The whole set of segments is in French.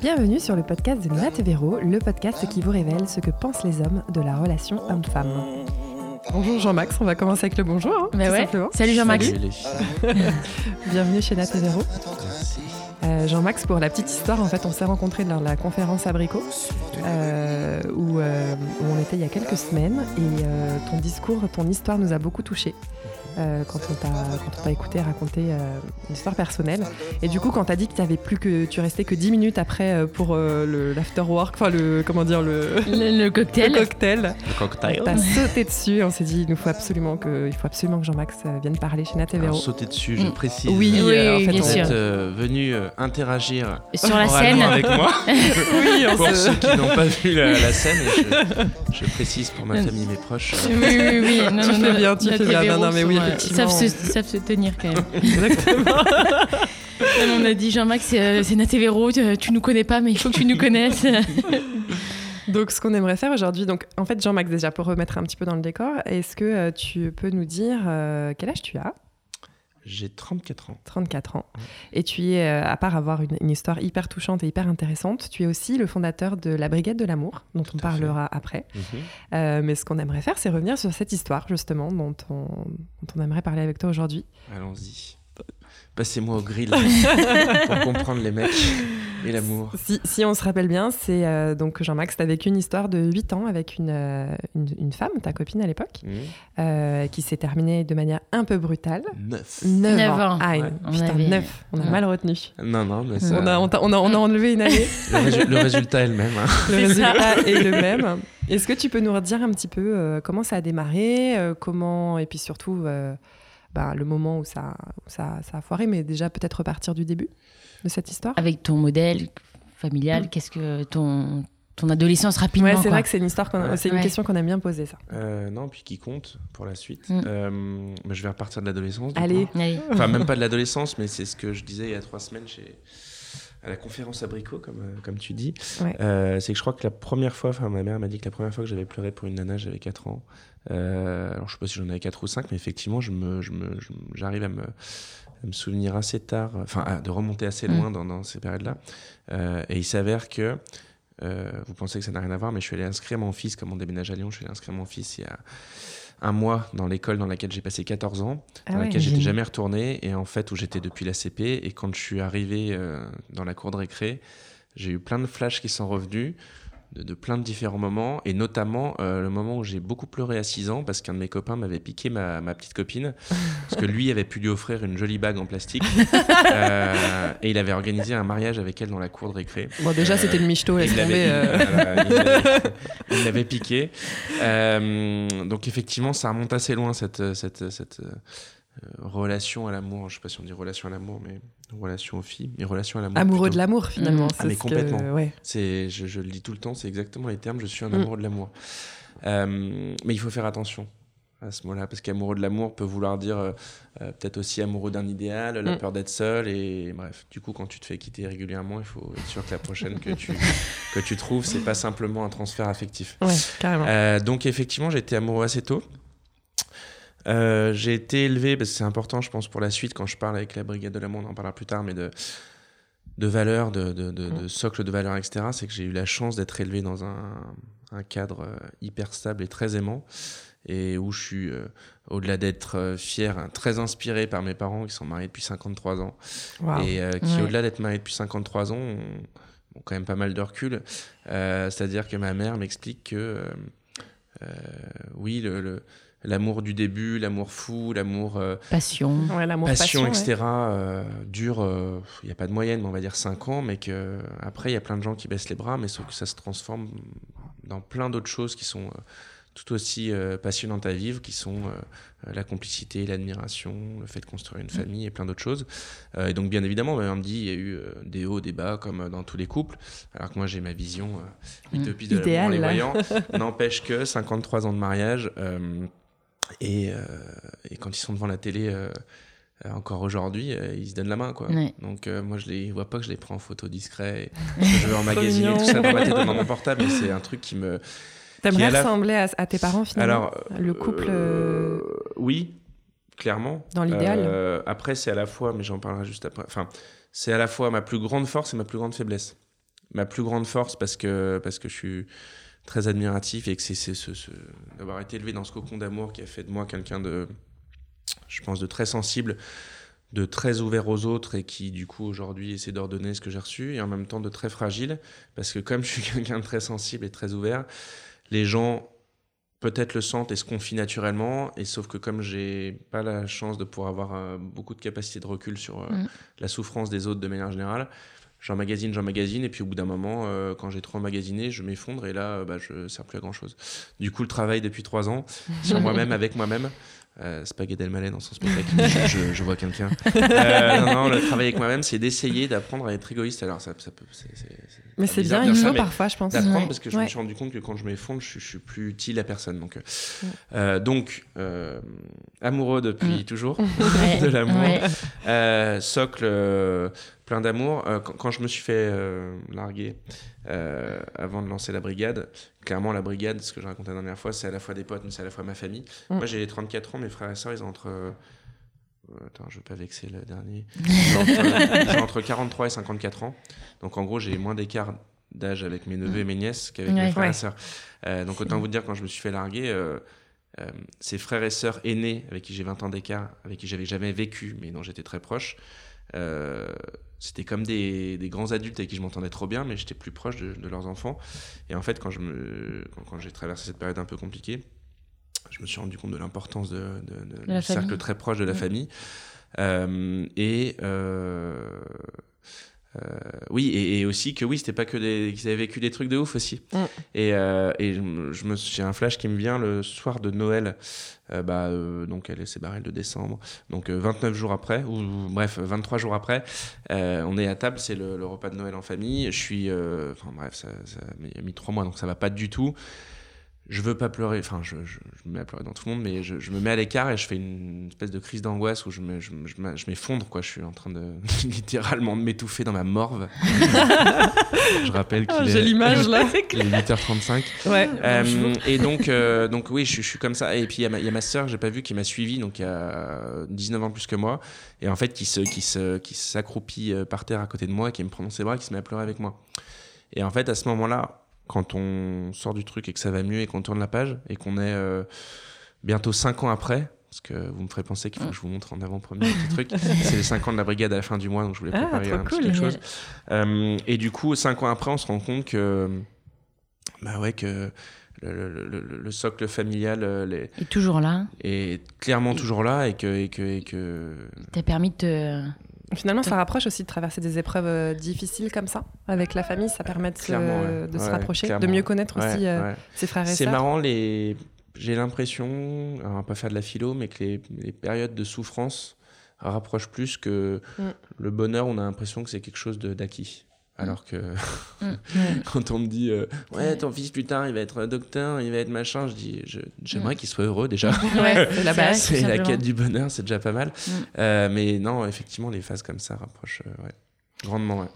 Bienvenue sur le podcast de Nat Véro, le podcast qui vous révèle ce que pensent les hommes de la relation homme-femme. Bonjour Jean-Max, on va commencer avec le bonjour. hein, Bah tout ouais. simplement. Salut Jean-Max. Bienvenue chez Nat Véro. Euh, Jean-Max, pour la petite histoire, en fait, on s'est rencontrés lors de la conférence Abricot, euh, où, euh, où on était il y a quelques semaines, et euh, ton discours, ton histoire nous a beaucoup touchés. Euh, quand on t'a quand on t'a écouté raconter euh, une histoire personnelle et du coup quand t'as dit que t'avais plus que tu restais que 10 minutes après euh, pour euh, le l'after work enfin le comment dire le, Le, le cocktail. le cocktail Le cocktail. t'as sauté dessus on s'est dit il nous faut absolument que il faut absolument que Jean-Max vienne parler chez Nat et Alors, Véro sauter dessus, je Mm. précise. oui, Oui, euh, en fait bien on- sûr. euh, venu euh, interagir Sur la scène. avec moi. oui on pour se- ceux qui n'ont pas vu la, la scène, et je, je précise pour ma famille et mes proches. Oui, oui, oui. Non, Tu non, fais non, bien, tu fais bien. Non, non, mais oui, effectivement. Savent se, savent se tenir quand même. exactement on a dit Jean-Max, c'est euh, c'est Nat et Véro, tu, tu nous connais pas, mais il faut que tu nous connaisses. Donc, ce qu'on aimerait faire aujourd'hui, donc en fait, Jean-Max, déjà pour remettre un petit peu dans le décor, est-ce que euh, tu peux nous dire euh, quel âge tu as? J'ai 34 ans. 34 ans. Et tu es, euh, à part avoir une, une histoire hyper touchante et hyper intéressante, tu es aussi le fondateur de la Brigade de l'amour, dont on fait. parlera après. Mhm. Euh, mais ce qu'on aimerait faire, c'est revenir sur cette histoire, justement, dont on, dont on aimerait parler avec toi aujourd'hui. Allons-y. Passez-moi au grill pour comprendre les mecs et l'amour. Si, si on se rappelle bien, c'est euh, donc Jean-Max, tu as vécu une histoire de 8 ans avec une, euh, une, une femme, ta copine à l'époque, Mhm. euh, qui s'est terminée de manière un peu brutale. Neuf. 9, Neuf ans. ans. Ah, une- Ouais. On putain, avait- 9. On a Ouais. mal retenu. Non, non, mais ça, On, a, on, a, on a enlevé une année. le, résu- le résultat est le même. hein. Le résultat est le même. Est-ce que tu peux nous redire un petit peu euh, comment ça a démarré, euh, comment, et puis surtout euh, bah, le moment où ça, où ça, ça a foiré, mais déjà peut-être repartir du début de cette histoire Avec ton modèle familial, qu'est-ce que ton, ton adolescence rapidement Ouais, c'est vrai que c'est une histoire, qu'on a- Ouais. c'est une Ouais. question qu'on aime bien poser, ça. Euh, non, puis qui compte pour la suite. Mm. Euh, bah, je vais repartir de l'adolescence. Allez. Allez. Enfin, même pas de l'adolescence, mais c'est ce que je disais il y a trois semaines chez, à la conférence Abricot, comme, euh, comme tu dis. Ouais. Euh, c'est que je crois que la première fois, enfin, ma mère m'a dit que la première fois que j'avais pleuré pour une nana, j'avais 4 ans. Euh, alors, je sais pas si j'en avais 4 ou 5, mais effectivement, je me, je me, j'arrive à me, à me souvenir assez tard, enfin, à- de remonter assez Mm. loin dans, dans ces périodes-là. Euh, et il s'avère que, euh, vous pensez que ça n'a rien à voir, mais je suis allé inscrire mon fils, comme on déménage à Lyon, je suis allé inscrire mon fils il y a un mois dans l'école dans laquelle j'ai passé 14 ans Ah dans ouais. laquelle j'étais jamais retourné et en fait où j'étais depuis la CP et quand je suis arrivé dans la cour de récré j'ai eu plein de flashs qui sont revenus de, de plein de différents moments et notamment euh, le moment où j'ai beaucoup pleuré à 6 ans parce qu'un de mes copains m'avait piqué ma, ma petite copine parce que lui avait pu lui offrir une jolie bague en plastique Euh, et il avait organisé un mariage avec elle dans la cour de récré Bon, déjà, Euh, c'était le michto, laisse il tomber. euh. il l'avait- piqué. Euh, donc effectivement, ça remonte assez loin cette, cette, cette euh, relation à l'amour. Je sais pas si on dit relation à l'amour, mais relation aux filles, mais relation à l'amour. Amoureux plutôt. de l'amour, finalement. Mm. Ah, c'est mais ce que- complètement. ouais. C'est, je, je le dis tout le temps, c'est exactement les termes. Je suis un Mm. amoureux de l'amour. Euh, mais il faut faire attention à ce mot-là, parce qu'amoureux de l'amour peut vouloir dire euh, euh, peut-être aussi amoureux d'un idéal, la Mm. peur d'être seul, et bref. Du coup, quand tu te fais quitter régulièrement, il faut être sûr que la prochaine que tu, que tu trouves, c'est pas simplement un transfert affectif. Ouais, carrément. Euh, donc effectivement, j'ai été amoureux assez tôt. Euh, j'ai été élevé, parce que c'est important, je pense, pour la suite, quand je parle avec la Brigade de l'amour, on en parlera plus tard, mais de, de valeurs, de, de, de- de socle de valeurs, etc. C'est que j'ai eu la chance d'être élevé dans un, un cadre euh, hyper stable et très aimant, et où je suis, euh, au-delà d'être fier, hein, très inspiré par mes parents qui sont mariés depuis 53 ans, et euh, qui, Ouais. au-delà d'être mariés depuis 53 ans, ont, ont quand même pas mal de recul. C'est-à-dire que ma mère m'explique que, oui, le- le- l'amour du début, l'amour fou, l'amour euh, Passion. Ouais, l'amour, passion, ouais. etc., euh, dure, euh, il n'y a pas de moyenne, mais on va dire 5 ans, mais que après il y a plein de gens qui baissent les bras, mais sauf que ça se transforme dans plein d'autres choses qui sont euh, tout aussi euh, passionnantes à vivre, qui sont euh, la complicité, l'admiration, le fait de construire une famille et plein d'autres choses. Euh, et donc bien évidemment, mère me dit, il y a eu euh, des hauts, des bas, comme dans tous les couples, alors que moi j'ai ma vision euh, Mm. utopie de l'amour Idéal. en les voyant. N'empêche que 53 ans de mariage, euh, et, euh, et quand ils sont devant la télé... euh, euh, encore aujourd'hui, euh, ils se donnent la main, quoi. Ouais. Donc euh, moi, je les vois pas que je les prends en photo discret, et je veux emmagasiner tout ça dans ma tête dans mon portable, mais c'est un truc qui me. T'aimerais à la- ressembler à, à tes parents, finalement Alors, Le couple, euh, oui, clairement. Dans l'idéal. Euh, après, c'est à la fois, mais j'en parlerai juste après. Enfin, c'est à la fois ma plus grande force et ma plus grande faiblesse. ma plus grande force parce que, parce que je suis très admiratif et que c'est ce, ce, d'avoir été élevé dans ce cocon d'amour qui a fait de moi quelqu'un de, je pense, de très sensible, de très ouvert aux autres et qui, du coup, aujourd'hui essaie d'ordonner ce que j'ai reçu et en même temps de très fragile parce que comme je suis quelqu'un de très sensible et très ouvert, les gens peut-être le sentent et se confient naturellement. Et sauf que comme j'ai pas la chance de pouvoir avoir euh, beaucoup de capacité de recul sur euh, Mm. la souffrance des autres de manière générale, j'emmagasine, j'emmagasine. Et puis au bout d'un moment, euh, quand j'ai trop emmagasiné, je m'effondre et là, euh, bah, je sers plus à grand chose. Du coup, le travail depuis trois ans sur moi-même, avec moi-même. Euh, c'est pas Gad Elmaleh dans son spectacle, je, je- je vois quelqu'un. Euh, non, non, le travail avec moi-même, c'est d'essayer d'apprendre à être égoïste. Alors, ça, ça peut. c'est- c'est- c'est Mais c'est bien, il faut parfois, je pense. d'apprendre Ouais. parce que je Ouais. me suis rendu compte que quand je m'effondre, je, je suis plus utile à personne. Donc, euh, donc euh, amoureux depuis Mm. toujours, de l'amour. ouais. Euh, socle euh, plein d'amour. Euh, quand, quand je me suis fait euh, larguer euh, avant de lancer la brigade, clairement la brigade, ce que je racontais la dernière fois, c'est à la fois des potes, mais c'est à la fois ma famille. Mm. Moi j'ai 34 ans, mes frères et sœurs, ils ont entre... Attends, je veux pas vexer le dernier. Entre, entre 43 et 54 ans. Donc en gros, j'ai moins d'écart d'âge avec mes neveux et mes nièces qu'avec mes frères Ouais. et sœurs. Euh, donc autant vous dire, quand je me suis fait larguer, euh, euh, ces frères et sœurs aînés avec qui j'ai 20 ans d'écart, avec qui j'avais jamais vécu, mais dont j'étais très proche, euh, c'était comme des, des grands adultes avec qui je m'entendais trop bien, mais j'étais plus proche de, de leurs enfants. Et en fait, quand, je me, quand, quand j'ai traversé cette période un peu compliquée, je me suis rendu compte de l'importance de, de- de- du cercle très proche de la famille. Euh, et euh, euh, oui, et, et aussi que oui, c'était pas que des, qu'ils avaient vécu des trucs de ouf aussi. Mm. Et, euh, et je, me- j'ai un flash qui me vient le soir de Noël. Euh, bah, donc elle s'est barrée le 2 décembre. Donc euh, 29 jours après, ou, ou, bref, 23 jours après, on est à table, c'est le, le repas de Noël en famille. Je suis, enfin bref, ça, ça a mis trois mois, donc ça va pas du tout. Je veux pas pleurer, enfin je, je, je me mets à pleurer dans tout le monde, mais je, je me mets à l'écart et je fais une espèce de crise d'angoisse où je, me, je, me- je me- je m'effondre, quoi. Je suis en train de littéralement de m'étouffer dans ma morve. je rappelle qu'il Oh, est, J'ai l'image là. il est 8h35. Ouais. Euh, et donc, euh, donc oui, je, je suis comme ça. Et puis il y a ma, il y a ma sœur que j'ai pas vue qui m'a suivi, donc il y a 19 ans plus que moi, et en fait qui se, qui se, qui s'accroupit euh, par terre à côté de moi, qui me prend dans ses bras, qui se met à pleurer avec moi. Et en fait, à ce moment-là, quand on sort du truc et que ça va mieux et qu'on tourne la page et qu'on est euh, bientôt 5 ans après. Parce que vous me ferez penser qu'il faut que je vous montre en avant-première petit truc. C'est les 5 ans de la brigade à la fin du mois, donc je voulais Ah, préparer trop un petit cool. quelque chose. Euh, et du coup, 5 ans après, on se rend compte que, bah ouais, que le, le- le- le socle familial euh, les- Et toujours là, est clairement toujours là et que, et que, et que t'as permis de te. Finalement, ça rapproche aussi de traverser des épreuves euh, difficiles comme ça. Avec la famille, ça permet de se, ouais. de se rapprocher, clairement. de mieux connaître aussi euh, ses frères et C'est sœurs. marrant, les... j'ai l'impression, on va pas faire de la philo, mais que les, les périodes de souffrance rapprochent plus que Mm. le bonheur, on a l'impression que c'est quelque chose d'acquis. Alors que Mm. quand on me dit euh, ouais ton fils plus tard il va être docteur il va être machin je dis j'aimerais Mm. qu'il soit heureux déjà Ouais, C'est la base. c'est la quête du bonheur c'est déjà pas mal Mm. Euh, mais non effectivement les phases comme ça rapprochent euh, ouais, grandement ouais.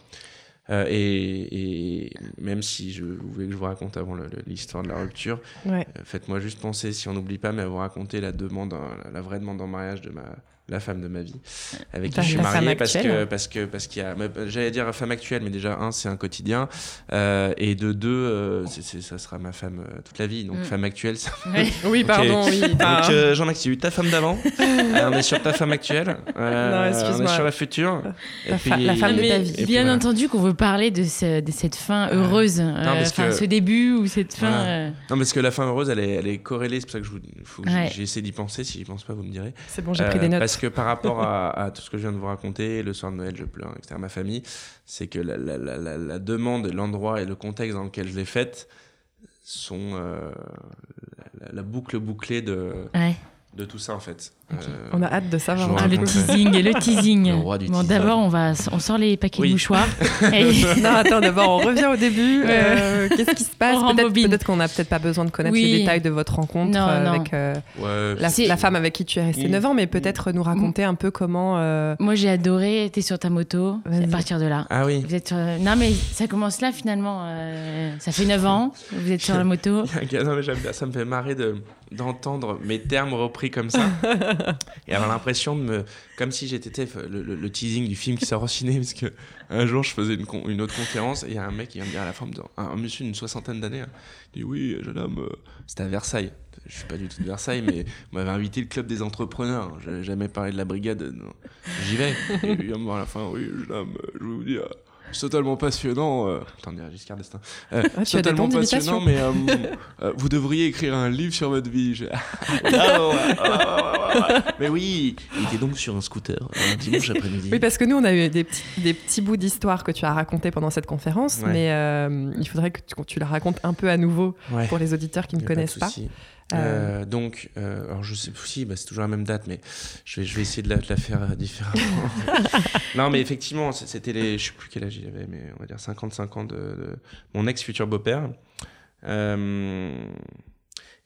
Euh, et, et même si je vous voulez que je vous raconte avant l'histoire de la rupture Ouais. euh, Faites-moi juste penser, si on n'oublie pas, mais vous raconter la demande, la, la vraie demande en mariage de ma la femme de ma vie, avec qui je suis marié, parce que parce que parce qu'il y a, euh, j'allais dire femme actuelle, mais déjà un, c'est un quotidien, euh, et de deux, euh, c'est- c'est- ça sera ma femme euh, toute la vie, donc Mm. femme actuelle. ça- Ouais. Oui, pardon, oui. Donc euh, Jean-Max, tu as eu ta femme d'avant, euh, on est sur ta femme actuelle, euh, Non, on est sur la future, Ta fa- la femme de ta vie. et puis bien voilà. entendu qu'on veut parler de, ce- de cette fin heureuse, euh, parce enfin, que- ce début ou cette fin. Voilà. euh, Non, parce que la fin heureuse, elle est, elle est corrélée, c'est pour ça que je vous, faut que Ouais. j'ai essayé d'y penser. Si j'y pense pas, vous me direz. C'est bon, j'ai pris des notes. Parce que par rapport à, tout ce que je viens de vous raconter, le soir de Noël, je pleure, etc., ma famille, c'est que la, demande, l'endroit et le contexte dans lequel je l'ai faite sont euh, la, boucle bouclée de. De tout ça, en fait. Euh, On a hâte de savoir. Ah, le teasing, le teasing. Le roi du bon, teasing. d'abord, on va, on sort les paquets Oui. de mouchoirs. Et- non, attends, d'abord, on revient au début. Euh, Qu'est-ce qui se passe? On Peut-être peut-être qu'on n'a peut-être pas besoin de connaître Oui. les détails de votre rencontre Non, euh, non. avec euh, ouais, la, femme avec qui tu es resté Mm. 9 ans, mais peut-être nous raconter un peu comment. euh, Moi, j'ai adoré. T'es sur ta moto. À partir de là. Ah oui. Vous êtes sur- Non, mais ça commence là finalement. euh, Ça fait 9 ans. Vous êtes sur la moto. non, mais j'aime bien, ça me fait marrer de- d'entendre mes termes repris comme ça. et avoir l'impression de me. Comme si j'étais le, le- le teasing du film qui sort au ciné, parce que un jour je faisais une, con- une autre conférence et il y a un mec qui vient me dire à la fin, me disant- un, un monsieur d'une soixantaine d'années, hein, il dit Oui, jeune homme, euh, c'était à Versailles. Je suis pas du tout de Versailles, mais on m'avait invité le club des entrepreneurs. J'avais jamais parlé de la brigade. J'y vais. Et il vient me voir à la fin Oui, jeune homme, je vais vous dire. Totalement passionnant. Euh... Attendez, Giscard d'Estaing. Euh, Ah, totalement passionnant, mais euh, euh, vous devriez écrire un livre sur votre vie. Je- Ah, mais oui, il était donc sur un scooter un dimanche après-midi. Oui, parce que nous, on a eu des petits, des petits bouts d'histoire que tu as racontés pendant cette conférence, Ouais. mais euh, il faudrait que tu, tu la racontes un peu à nouveau Ouais. pour les auditeurs qui ne connaissent pas. Souci. Euh, donc, euh, alors je sais si bah, c'est toujours la même date, mais je vais, je vais essayer de la, de la faire euh, différemment. non, mais effectivement, c'était les, je sais plus quel âge il avait, mais on va dire 55 ans de, de mon ex futur beau-père. Euh,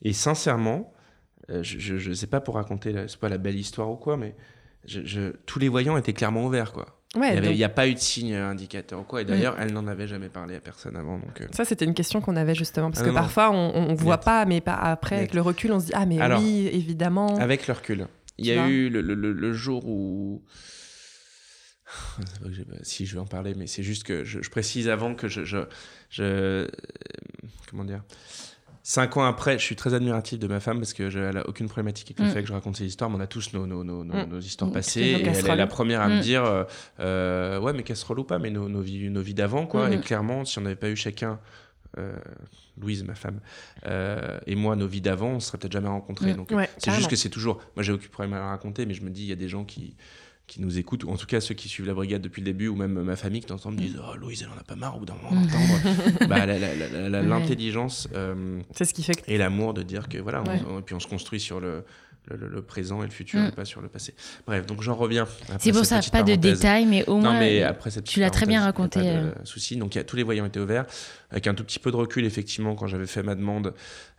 et sincèrement, euh, je, je sais pas pour raconter, la- c'est pas la belle histoire ou quoi, mais je, je- tous les voyants étaient clairement ouverts, quoi. Ouais, il donc, n'y a pas eu de signe indicateur ou quoi. Et d'ailleurs, elle n'en avait jamais parlé à personne avant, donc. euh, Ça, c'était une question qu'on avait justement, parce Ah que non, parfois, on, on voit Net. pas, mais pas après, avec le recul, on se dit Ah, mais Alors, oui, évidemment. Avec le recul. Il y a eu le, le- le- le jour où. J'ai- Si je vais en parler, mais c'est juste que je, je précise avant que je. je, je- euh, comment dire Cinq ans après, je suis très admiratif de ma femme parce qu'elle n'a aucune problématique avec le Mm. fait que je raconte ces histoires, mais on a tous nos, nos, Mm. nos histoires Mm. passées. Et elle est la première à me dire euh, euh, Ouais, mais casserole ou pas, mais nos, vies, d'avant, quoi. Et clairement, si on n'avait pas eu chacun. euh, Louise, ma femme, euh, et moi, nos vies d'avant, on se serait peut-être jamais rencontrés. Donc, Ouais, c'est juste que c'est toujours. Moi, j'ai aucun problème à la raconter, mais je me dis, il y a des gens qui, qui nous écoutent, ou en tout cas ceux qui suivent la brigade depuis le début, ou même ma famille qui t'entendent me disent Oh, Louise, elle en a pas marre au bout d'un moment d'entendre. bah. L'intelligence euh, C'est ce qui fait que. et l'amour de dire que voilà, on- Ouais. on- et puis on se construit sur le. Le, le- le présent et le futur, Mm. et pas sur le passé. Bref, donc j'en reviens. C'est pour ça, pas de détails, mais au Non, moins. mais après cette tu l'as très bien raconté, Pas de souci. Donc, il y a, tous les voyants étaient ouverts. Avec un tout petit peu de recul, effectivement, quand j'avais fait ma demande,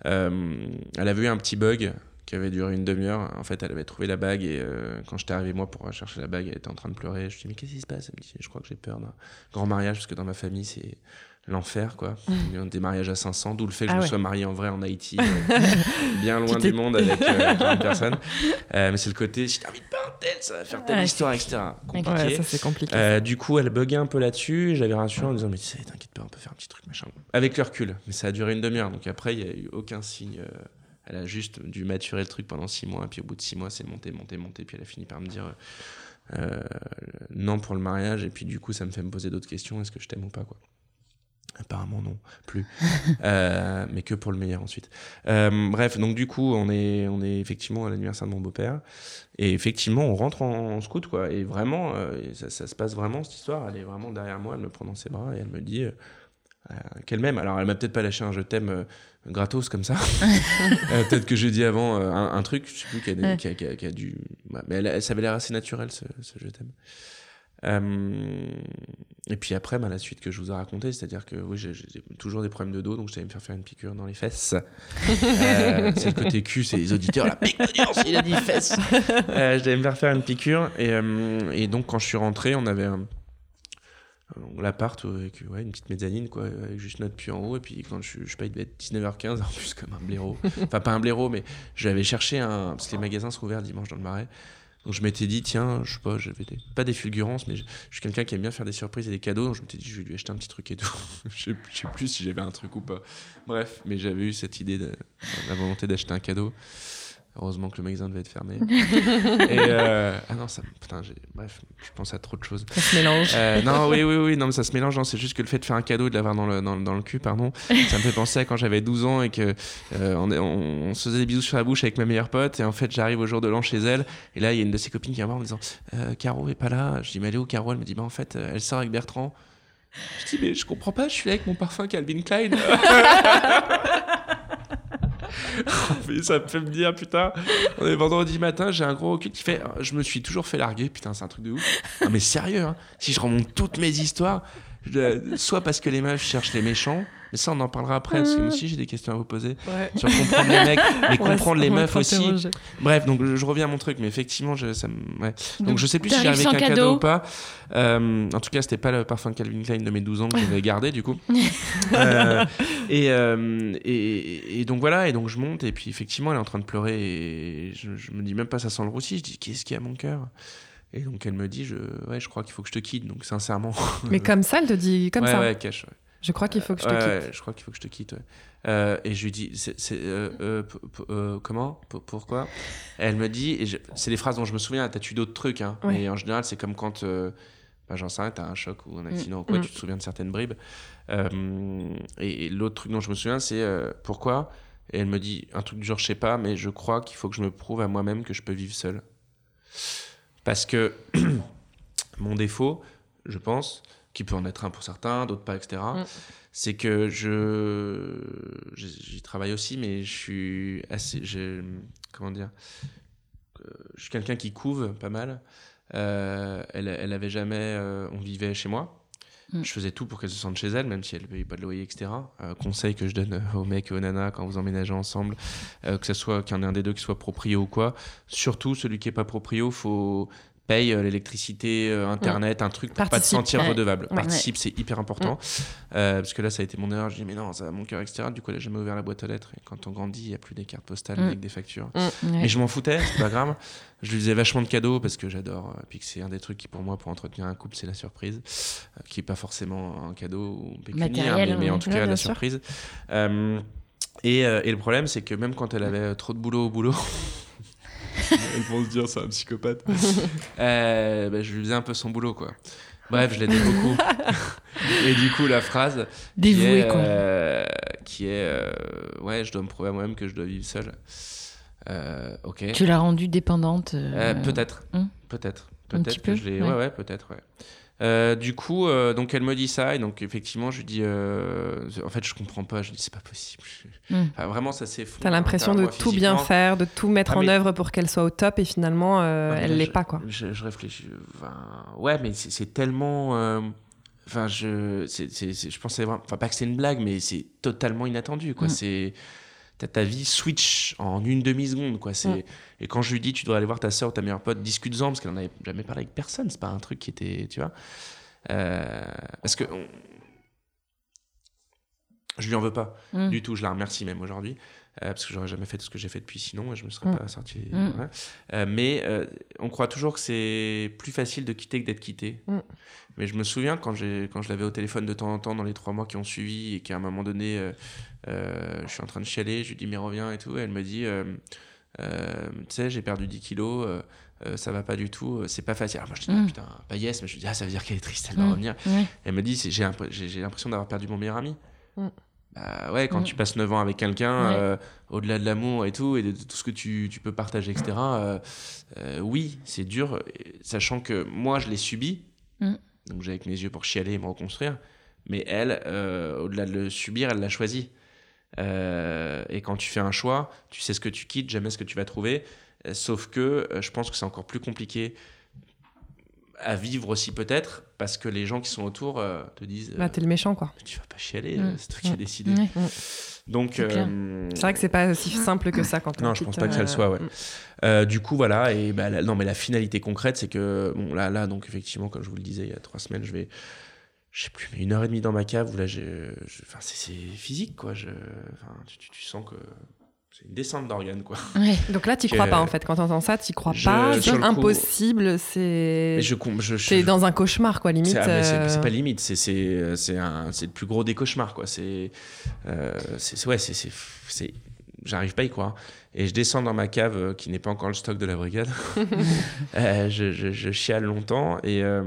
euh, elle avait eu un petit bug qui avait duré une demi-heure. En fait, elle avait trouvé la bague et euh, quand j'étais arrivé, moi, pour chercher la bague, elle était en train de pleurer. Je lui ai dit, mais qu'est-ce qui se passe? Elle me dit, je crois que j'ai peur d'un grand mariage parce que dans ma famille, c'est l'enfer, quoi. Y a Des mariages à 500, d'où le fait que Ah je me sois marié en vrai en Haïti, euh, bien loin du monde avec euh, 40 personnes. Euh, mais c'est le côté, si t'invites pas un tel, ça va faire telle Ouais, histoire, etc. Compliqué. Ouais, ça, c'est compliqué. Euh, du coup, elle buguait un peu là-dessus. J'avais rassuré en disant Mais tu sais, t'inquiète pas, on peut faire un petit truc, machin. Avec le recul. Mais ça a duré une demi-heure. Donc après, il n'y a eu aucun signe. Euh, Elle a juste dû maturer le truc pendant six mois. Puis au bout de six mois, c'est monté, monté, monté. Puis elle a fini par me dire euh, non pour le mariage. Et puis du coup, ça me fait me poser d'autres questions Est-ce que je t'aime ou pas, quoi Apparemment non, plus. Euh, mais que pour le meilleur ensuite. Euh, bref, donc du coup, on est, on est effectivement à l'anniversaire de mon beau-père. Et effectivement, on rentre en, en scout, quoi. Et vraiment, euh, ça se passe vraiment, cette histoire. Elle est vraiment derrière moi, elle me prend dans ses bras et elle me dit euh, qu'elle m'aime. Alors, elle m'a peut-être pas lâché un je t'aime euh, gratos comme ça. Euh, peut-être que j'ai dit avant un, un truc, je sais plus, qui a, qui a- dû. Ouais, mais elle, ça avait l'air assez naturel, ce, ce je t'aime. Et puis après, bah, la suite que je vous ai racontée, c'est-à-dire que oui, j'ai toujours des problèmes de dos, donc je devais me faire faire une piqûre dans les fesses. C'est le côté cul, c'est les auditeurs, la pique il a dit fesses. Je devais me faire faire une piqûre, et, et donc quand je suis rentré, on avait un- l'appart avec ouais, une petite mezzanine, quoi, avec juste notre puits en haut, et puis quand je, suis- je pas, il devait être 19h15, en plus comme un blaireau. Enfin, pas un blaireau, mais j'avais cherché un. Parce que les magasins sont ouverts dimanche dans le marais. Donc je m'étais dit, tiens, je sais pas, j'avais des- pas des fulgurances, mais je, je suis quelqu'un qui aime bien faire des surprises et des cadeaux. Donc je m'étais dit, je vais lui acheter un petit truc et tout. je, sais, je sais plus si j'avais un truc ou pas. Bref, mais j'avais eu cette idée, de, la volonté d'acheter un cadeau. Heureusement que le magasin devait être fermé. et euh, ah non, ça, putain, bref, je pense à trop de choses. Ça se mélange. Euh, non, oui, oui, oui, non, mais ça se mélange. non, C'est juste que le fait de faire un cadeau et de l'avoir dans le, dans, dans le cul, pardon, ça me fait penser à quand j'avais 12 ans et que euh, on, on- on se faisait des bisous sur la bouche avec ma meilleure pote. Et en fait, j'arrive au jour de l'an chez elle. Et là, il y a une de ses copines qui vient voir en me disant Caro est pas là. Je dis, mais elle est où, Caro? Elle me dit, bah en fait, elle sort avec Bertrand. Je dis, mais je comprends pas, je suis là avec mon parfum Calvin Klein. Ça me fait me dire, putain, on est vendredi matin, j'ai un gros recul qui fait, je me suis toujours fait larguer, putain, c'est un truc de ouf. Ah, mais sérieux, hein, si je remonte toutes mes histoires, soit parce que les meufs cherchent les méchants, Mais ça, on en parlera après, parce que moi aussi, j'ai des questions à vous poser Ouais. sur comprendre les mecs, mais comprendre les meufs aussi. Bref, donc je, reviens à mon truc, mais effectivement, je, ça ouais. Donc, je sais plus si j'arrive avec un cadeau cadeau. ou pas. Euh, en tout cas, c'était pas le parfum Calvin Klein de mes 12 ans que j'avais gardé, du coup. Euh, et, euh, et, et donc voilà, et donc je monte, et puis effectivement, elle est en train de pleurer, et je, je me dis même pas ça sent le roussi, je dis qu'est-ce qu'il y a à mon cœur? Et donc elle me dit, je, ouais, je crois qu'il faut que je te quitte, donc sincèrement. Mais comme ça, elle te dit comme ouais, ça. ouais, cash. ouais. Je crois qu'il faut que je te Ouais, quitte. je crois qu'il faut que je te quitte. ouais. Euh, et je lui dis, c'est, euh, euh, comment? P- Pourquoi? Elle me dit, c'est des phrases dont je me souviens, t'as tu d'autres trucs, hein, Ouais. mais en général, c'est comme quand, bah, j'en sais rien, t'as un choc ou un accident ou quoi, Mm. tu te souviens de certaines bribes. Et, et l'autre truc dont je me souviens, c'est pourquoi? Et elle me dit un truc du genre, je sais pas, mais je crois qu'il faut que je me prouve à moi-même que je peux vivre seul. Parce que mon défaut, je pense, qui peut en être un pour certains, d'autres pas, etc., Mm. c'est que je. j'y- travaille aussi, mais je suis assez. je- comment dire Euh, Je suis quelqu'un qui couve pas mal. Euh, elle, elle avait jamais. euh, on vivait chez moi. Mm. Je faisais tout pour qu'elle se sente chez elle, même si elle ne payait pas de loyer, etc. Euh, conseil que je donne aux mecs et aux nanas quand vous emménagez ensemble, que ce soit qu'il y en ait un des deux qui soit proprio ou quoi. Surtout celui qui est pas proprio, faut paye euh, l'électricité, euh, internet, un truc pour pas te Participe. sentir Ouais. redevable. Ouais. Participe, c'est hyper important. Euh, parce que là, ça a été mon erreur. Je dis, mais non, ça va mon cœur, etc. Du coup, a jamais ouvert la boîte aux lettres. Et quand on grandit, il n'y a plus des cartes postales Mm. avec des factures. Ouais. Mais je m'en foutais, c'est pas grave. Je lui faisais vachement de cadeaux parce que j'adore. euh, Puis que c'est un des trucs qui, pour moi, pour entretenir un couple, c'est la surprise. euh, qui est pas forcément un cadeau ou pécuniaire, mais, mais en tout cas, la sûr. surprise. Et, et le problème, c'est que même quand elle avait trop de boulot au boulot. Elles vont se dire, c'est un psychopathe. Euh, bah, je lui faisais un peu son boulot, quoi. Bref, je l'aidais beaucoup. et du coup, la phrase qui Dévoué, est, quoi. euh, qui est euh, ouais, je dois me prouver à moi-même que je dois vivre seul. Euh, ok. Tu l'as rendue dépendante. peut-être, hum. peut-être, peut-être que peu, je l'ai. ouais. Ouais, ouais, peut-être, ouais. Euh, du coup, euh, donc elle me dit ça et donc effectivement, je lui dis, euh, en fait, je comprends pas. Je lui dis, c'est pas possible. Je- Mm. Enfin, vraiment, ça s'effondre. T'as l'impression de tout bien faire, de tout mettre Ah, en mais- œuvre pour qu'elle soit au top et finalement, Ouais, elle l'est pas, quoi. Je, je réfléchis. enfin, ouais, mais c'est tellement. Enfin, je, je pensais vraiment. Enfin, pas que c'est une blague, mais c'est totalement inattendu, quoi. Mm. C'est. Ta vie switch en une demi-seconde, quoi. C'est Mm. Et quand je lui dis, tu dois aller voir ta soeur ou ta meilleure pote, discute-en, parce qu'elle en avait jamais parlé avec personne. C'est pas un truc qui était. Tu vois Euh, Parce que. on- Je lui en veux pas Mm. du tout. Je la remercie même aujourd'hui. Euh, parce que j'aurais jamais fait tout ce que j'ai fait depuis sinon et je me serais Mm. pas sorti. Mm. voilà. Euh, mais euh, on croit toujours que c'est plus facile de quitter que d'être quitté. Mm. Mais je me souviens quand, quand je l'avais au téléphone de temps en temps dans les trois mois qui ont suivi et qu'à un moment donné, je suis en train de chialer, je lui dis mais reviens et tout. Et elle me dit, euh, tu sais, j'ai perdu 10 kilos. euh, euh, ça va pas du tout, c'est pas facile. Alors moi je dis, ah, putain, pas yes, mais je lui dis, ah, ça veut dire qu'elle est triste, elle va Mm. revenir. Elle me dit, j'ai, l'impr- j'ai, j'ai l'impression d'avoir perdu mon meilleur ami. Bah ouais, quand Mm. tu passes 9 ans avec quelqu'un, Ouais. euh, au-delà de l'amour et tout, et de, de tout ce que tu, tu peux partager, etc., euh, euh, oui, c'est dur, sachant que moi, je l'ai subi, Mm. donc j'ai avec mes yeux pour chialer et me reconstruire, mais elle, au-delà de le subir, elle l'a choisi. Et quand tu fais un choix, tu sais ce que tu quittes, jamais ce que tu vas trouver, sauf que je pense que c'est encore plus compliqué à vivre aussi peut-être, parce que les gens qui sont autour euh, te disent... Bah, t'es le méchant, quoi. tu vas pas chialer, Mm. euh, c'est toi qui as Mm. décidé. Donc, C'est euh, C'est vrai que c'est pas aussi simple que ça quand on Non, je pense pas que ça le euh, soit, ouais. mm. euh, du coup, voilà. Et bah, la- non, mais la finalité concrète, c'est que bon, là, là, donc effectivement, comme je vous le disais il y a trois semaines, je vais, je sais plus, mais une heure et demie dans ma cave où là, j'ai, je- enfin, c'est, c'est physique, quoi. Je, enfin, tu, tu- tu sens que une descente d'organes, quoi. Ouais. Donc là, Que- crois pas, en fait. Quand t'entends ça, t'y crois Je- pas. C'est impossible. C'est. Je, dans un cauchemar, quoi, limite. C'est, ah, euh, pas limite, c'est, c'est, le plus gros des cauchemars, quoi. C'est, euh, ouais, c'est, j'arrive pas à y croire. Et je descends dans ma cave euh, qui n'est pas encore le stock de la brigade. Euh, je, chiale longtemps et euh,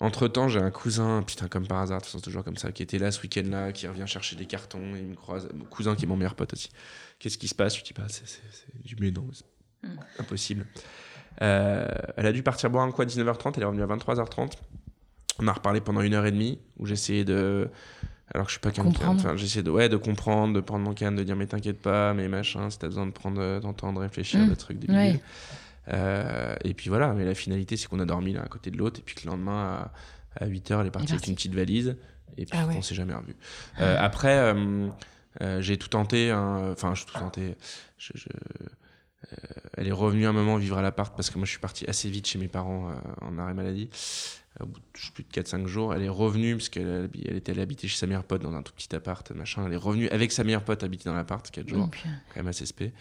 entre temps j'ai un cousin, putain comme par hasard, de toute façon toujours comme ça, qui était là ce week-end-là, qui revient chercher des cartons, il me croise, mon cousin qui est mon meilleur pote aussi. Qu'est-ce qui se passe? Je dis bah c'est, du mais non, c'est Mm. impossible. Euh, elle a dû partir boire un coup à 19h30, elle est revenue à 23h30. On a reparlé pendant une heure et demie où j'essayais de. Alors que je suis pas quelqu'un. Enfin, j'essayais de, ouais, de comprendre, de prendre mon calme, de dire mais t'inquiète pas, mais machin, si t'as besoin de prendre, euh, d'entendre, réfléchir, Mm. des trucs, des Ouais. Euh, et puis voilà, mais la finalité c'est qu'on a dormi l'un à côté de l'autre et puis que le lendemain à, 8h elle est partie avec une petite valise Et puis Ah ouais. on s'est jamais revu. Euh, après, euh, j'ai tout tenté. hein, Enfin, j'ai tout tenté. Je- je- elle est revenue un moment vivre à l'appart parce que moi je suis parti assez vite chez mes parents en arrêt maladie. Au bout de plus de 4-5 jours, elle est revenue parce qu'elle elle était allée habiter chez sa meilleure pote dans un tout petit appart, machin. Elle est revenue avec sa meilleure pote habiter dans l'appart 4 jours quand même assez spé.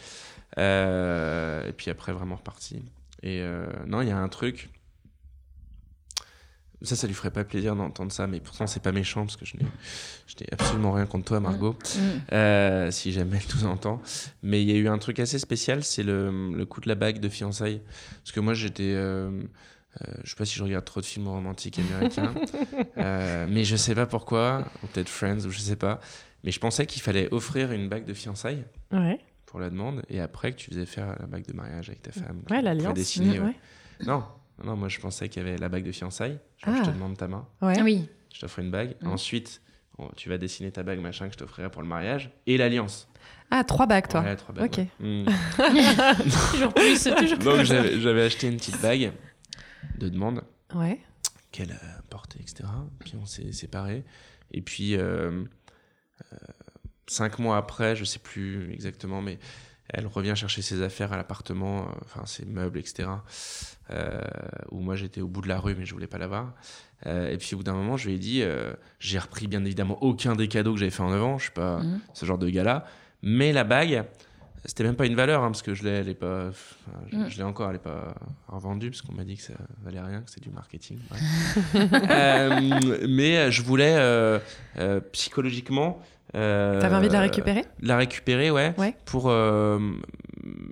Euh, et puis après, vraiment reparti. Et euh, non, il y a un truc. Ça, ça lui ferait pas plaisir d'entendre ça, mais pourtant, c'est pas méchant parce que je n'ai, absolument rien contre toi, Margot, mm. Euh, si jamais elle nous entend. Mais il y a eu un truc assez spécial, c'est le, le coup de la bague de fiançailles. Parce que moi, j'étais. euh, euh, je sais pas si je regarde trop de films romantiques américains, mais je sais pas pourquoi, ou peut-être Friends, ou je sais pas. Mais je pensais qu'il fallait offrir une bague de fiançailles Ouais, pour la demande et après que tu faisais faire la bague de mariage avec ta femme. ouais l'alliance. prédestinée, ouais. ouais. Non, non, moi je pensais qu'il y avait la bague de fiançailles. Genre, Ah. je te demande ta main, Ouais. Ah oui. je t'offre une bague. Mhm. Ensuite, tu vas dessiner ta bague, machin, que je t'offrirai pour le mariage et l'alliance. Ah, trois bagues, toi. Ouais, trois bagues. Ok. ouais. Mhm. toujours plus, toujours Donc plus. j'avais j'avais acheté une petite bague de demande Ouais. qu'elle a portée, etc. Puis on s'est séparés. Et puis, euh, euh, cinq mois après, je sais plus exactement, mais elle revient chercher ses affaires à l'appartement, euh, enfin ses meubles, etc. Euh, où moi j'étais au bout de la rue, mais je voulais pas l'avoir. Euh, et puis au bout d'un moment, je lui ai dit, euh, j'ai repris bien évidemment aucun des cadeaux que j'avais fait en avant, je suis pas Mhm. ce genre de gars-là, mais la bague, c'était même pas une valeur, hein, parce que je l'ai, elle est pas, enfin, je, Mm. je l'ai encore, elle est pas revendue, parce qu'on m'a dit que ça valait rien, que c'est du marketing. Euh, mais je voulais euh, euh, psychologiquement. euh, T'avais envie de la récupérer? La récupérer, ouais. Ouais. Pour euh,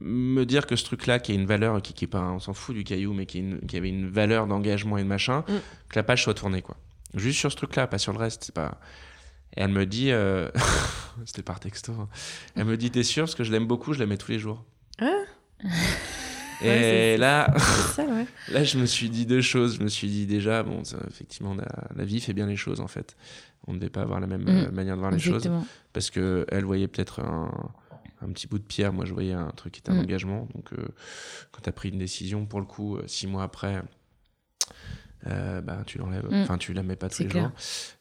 me dire que ce truc-là, qui a une valeur, qui, qui est pas, on s'en fout du caillou, mais qui, est une- qui avait une valeur d'engagement et de machin, Mm. que la page soit tournée, quoi. Juste sur ce truc-là, pas sur le reste. C'est pas. Et elle me dit, euh, c'était par texto. hein. Elle me dit, t'es sûr? Parce que je l'aime beaucoup, je la mets tous les jours. Ah. Et Ouais, là, ouais. Là, je me suis dit deux choses. Je me suis dit déjà, bon, ça, effectivement, la, la vie fait bien les choses en fait. On ne devait pas avoir la même Mm. euh, manière de voir les choses parce que elle voyait peut-être un, un petit bout de pierre. Moi, je voyais un truc qui était un Mm. engagement. Donc, euh, quand tu as pris une décision, pour le coup, six mois après, euh, bah, tu l'enlèves. Mm. Enfin, tu la mets pas tous les clair. jours.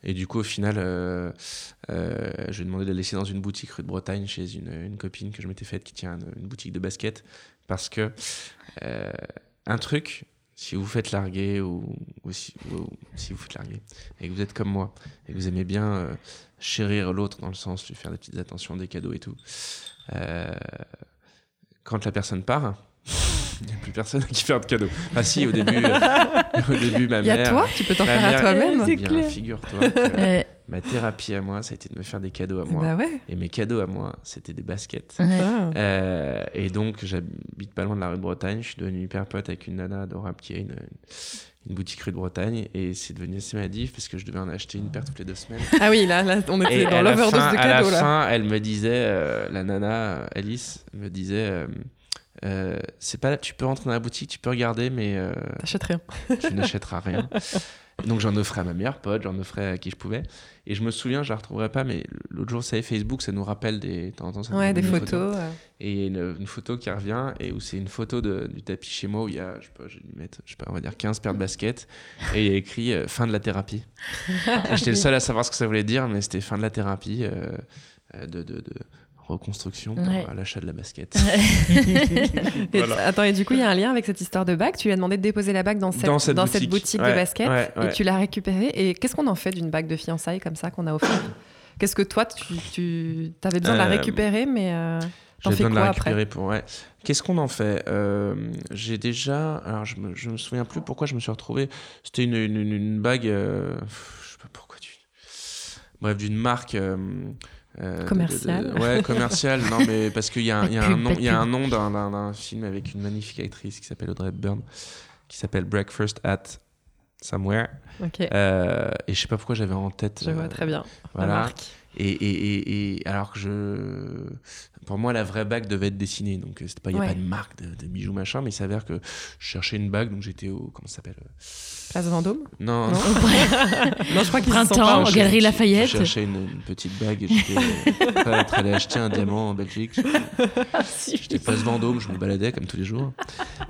Et du coup, au final, euh, euh, je lui ai demandé de la laisser dans une boutique rue de Bretagne chez une, une copine que je m'étais faite qui tient une, une boutique de basket. Parce que un truc, si vous faites larguer ou, ou si, ou si vous faites larguer et que vous êtes comme moi et que vous aimez bien chérir l'autre dans le sens lui faire des petites attentions, des cadeaux et tout, quand la personne part, il n'y a plus personne qui fait de cadeaux. Ah si, au début, euh, au début ma Il y a mère... toi, tu peux t'en faire à mère- toi-même. C'est Bien, clair. figure-toi que ma thérapie à moi, ça a été de me faire des cadeaux à moi. Bah ouais. Et mes cadeaux à moi, c'était des baskets. ouais. Ah. Euh, et donc, j'habite pas loin de la rue de Bretagne. Je suis devenu hyper pote avec une nana adorable qui a une, une boutique rue de Bretagne. Et c'est devenu assez maladif parce que je devais en acheter une paire toutes les deux semaines. Ah oui, là, là on Et était dans l'overdose de à la cadeaux là. fin, elle me disait, euh, la nana Alice me disait, euh, euh, c'est pas, tu peux rentrer dans la boutique, tu peux regarder, mais euh, rien. tu n'achèteras rien. Donc j'en offrais à ma meilleure pote, j'en offrais à qui je pouvais. Et je me souviens, je la retrouverai pas, mais l'autre jour, c'est Facebook, ça nous rappelle des, de temps en temps, ça Ouais, des rappelle photos. euh. et une, une photo qui revient et où c'est une photo de- du tapis chez moi où il y a, je sais pas, je vais lui mettre, je sais pas, on va dire 15 paires de baskets et il y a écrit euh, fin de la thérapie. J'étais le seul à savoir ce que ça voulait dire, mais c'était fin de la thérapie euh, de, de, de reconstruction pour Ouais. euh, l'achat de la basket. Voilà. Attends, et du coup, il y a un lien avec cette histoire de bague? Tu lui as demandé de déposer la bague dans cette, Dans cette boutique. boutique Ouais, de basket ouais, ouais. et tu l'as récupérée. Et qu'est-ce qu'on en fait d'une bague de fiançailles comme ça qu'on a offert Qu'est-ce que toi, tu, tu avais besoin de la Euh, récupérer, mais euh, t'en J'ai fais besoin de la quoi après? récupérer pour. Ouais. Qu'est-ce qu'on en fait? Euh, J'ai déjà. Alors, je me, je me souviens plus pourquoi je me suis retrouvé. C'était une, une, une- une bague. euh, Je sais pas pourquoi. Bref, d'une marque. Euh, de- de- Commerciale. de- ouais, commerciale. non, mais parce qu'il y a, un- il y y a un nom d'un- film avec une magnifique actrice qui s'appelle Audrey Hepburn, qui s'appelle Breakfast at Somewhere. Euh, et je sais pas pourquoi j'avais en tête. je vois euh, très bien. La Voilà. marque. Et, et, et, et alors que je. Pour moi, la vraie bague devait être dessinée. Donc, il n'y a Ouais. pas de marque de, de bijoux, machin. Mais il s'avère que je cherchais une bague. Donc, j'étais au. Comment ça s'appelle Place Vendôme Non, Non, non je crois qu'ils Printemps, Galerie Je Lafayette. cherchais une, une petite bague et j'étais euh, allé acheter un diamant en Belgique. J'étais place Vendôme, je me baladais comme tous les jours.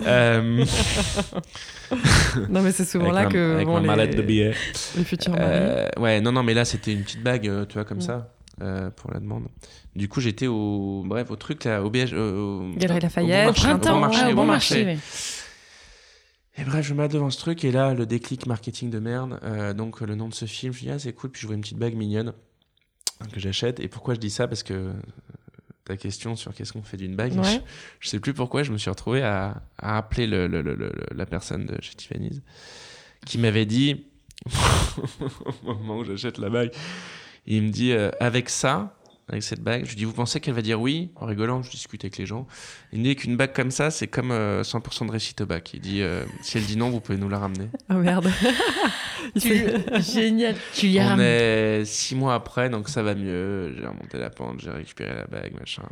Euh, Non, mais c'est souvent avec là ma, que avec vont ma les, mallette de billets. les futurs. Euh, ouais, non, non, mais là c'était une petite bague, euh, tu vois, comme Mm. ça, euh, pour la demande. Du coup, j'étais au, bref, au truc là, au BH, euh, au- Galerie au Lafayette, bon Au marché, au printemps, bon marché, ah, au bon bon marché. marché. ouais. Et bref, je me mets devant ce truc et là, le déclic marketing de merde. euh, donc, le nom de ce film, je dis, ah, c'est cool. Puis je vois une petite bague mignonne que j'achète. Et pourquoi je dis ça? Parce que ta question sur qu'est-ce qu'on fait d'une bague, Ouais. je, je sais plus pourquoi, je me suis retrouvé à, à appeler le, le- le- le- la personne de chez Tiffany's qui m'avait dit, au moment où j'achète la bague, il me dit, euh, avec ça, avec cette bague, je lui dis, vous pensez qu'elle va dire oui En rigolant, je discute avec les gens. Il me dit qu'une bague comme ça, c'est comme euh, 100% de réussite au bac. Il dit, euh, si elle dit non, vous pouvez nous la ramener. Oh merde. Tu- Génial. Tu y as On ramené. est six mois après, donc ça va mieux. J'ai remonté la pente, j'ai récupéré la bague, machin.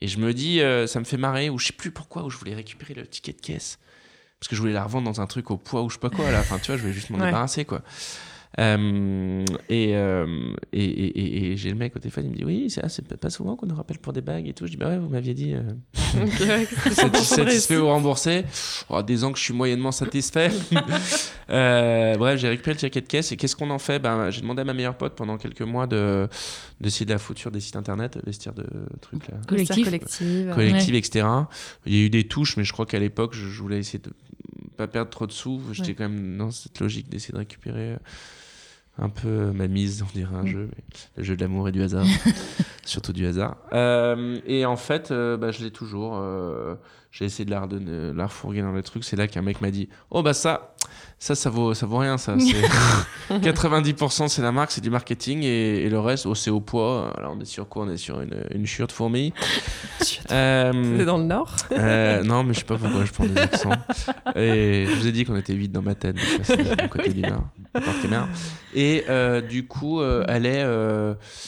Et je me dis, euh, ça me fait marrer, ou je sais plus pourquoi, où je voulais récupérer le ticket de caisse. Parce que je voulais la revendre dans un truc au poids ou je sais pas quoi, là. Enfin, tu vois, je voulais juste m'en Ouais. débarrasser, quoi. Euh, et, euh, et, et, et- et j'ai le mec au téléphone, il me dit, oui, c'est ah, c'est pas souvent qu'on nous rappelle pour des bagues et tout. Je dis, bah ouais, vous m'aviez dit. euh, Ok, ouais, c'est Sati- 100% satisfait ou remboursé Oh, Des ans que je suis moyennement satisfait. Euh, bref, j'ai récupéré le ticket de caisse et qu'est-ce qu'on en fait? Ben, J'ai demandé à ma meilleure pote pendant quelques mois de d'essayer de la foutre sur des sites internet, vestiaire de trucs là, Collectif. collective. collective, etc. Il y a eu des touches, mais je crois qu'à l'époque, je, je voulais essayer de pas perdre trop de sous. J'étais Ouais. quand même dans cette logique d'essayer de récupérer un peu ma mise, on dirait un Mm. jeu, mais le jeu de l'amour et du hasard, surtout du hasard. Euh, et en fait, euh, bah, je l'ai toujours. euh, j'ai essayé de la, redonner, la refourguer dans le truc. C'est là qu'un mec m'a dit Oh, bah ça, ça, ça vaut, ça vaut rien, ça. C'est 90% c'est la marque, c'est du marketing, et, et le reste, oh, c'est au poids. Alors, on est sur quoi? On est sur une, une chure de fourmi. Euh, C'est dans le Nord? euh, non, mais je sais pas pourquoi je prends des accents. Et je vous ai dit qu'on était 8 dans ma tête. donc côté du Nord. Et euh, du coup, euh, elle est.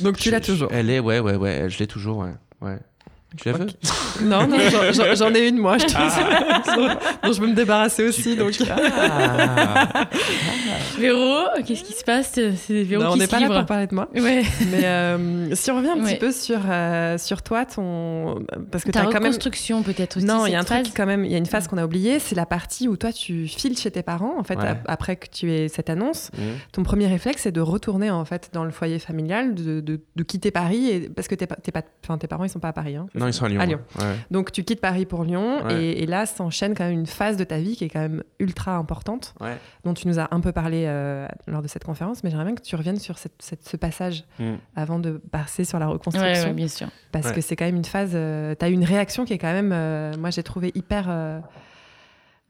Donc tu l'as toujours. Elle est, ouais, ouais, ouais. Je l'ai toujours, ouais. ouais. Tu la veux Non, non, j'en- ai une moi, je te Ah. dont, je veux me débarrasser aussi. donc... Ah. Véro, qu'est-ce qui se passe? C'est Véro Non, on n'est pas là pour parler de moi. Ouais. Mais euh, si on revient un petit peu sur, euh, sur toi, ton... parce que tu Ta as quand même. reconstruction peut-être aussi. Non, il y a un truc quand même, il y a une phase qu'on a oubliée, c'est la partie où toi tu files chez tes parents, en fait, Ouais. après que tu aies cette annonce. Mmh. Ton premier réflexe, c'est de retourner en fait dans le foyer familial, de, de- de quitter Paris, et, parce que t'es pas, t'es pas, enfin, tes parents ils sont pas à Paris. Hein, Non, ils sont à Lyon. À Lyon. ouais. Ouais. Donc tu quittes Paris pour Lyon, Ouais. et, et là s'enchaîne quand même une phase de ta vie qui est quand même ultra importante, Ouais. dont tu nous as un peu parlé euh, lors de cette conférence, mais j'aimerais bien que tu reviennes sur cette- cette- ce passage Mm. avant de passer sur la reconstruction. ouais, bien sûr. Parce Ouais. que c'est quand même une phase. tu as eu une réaction qui est quand même, euh, moi j'ai trouvé hyper euh,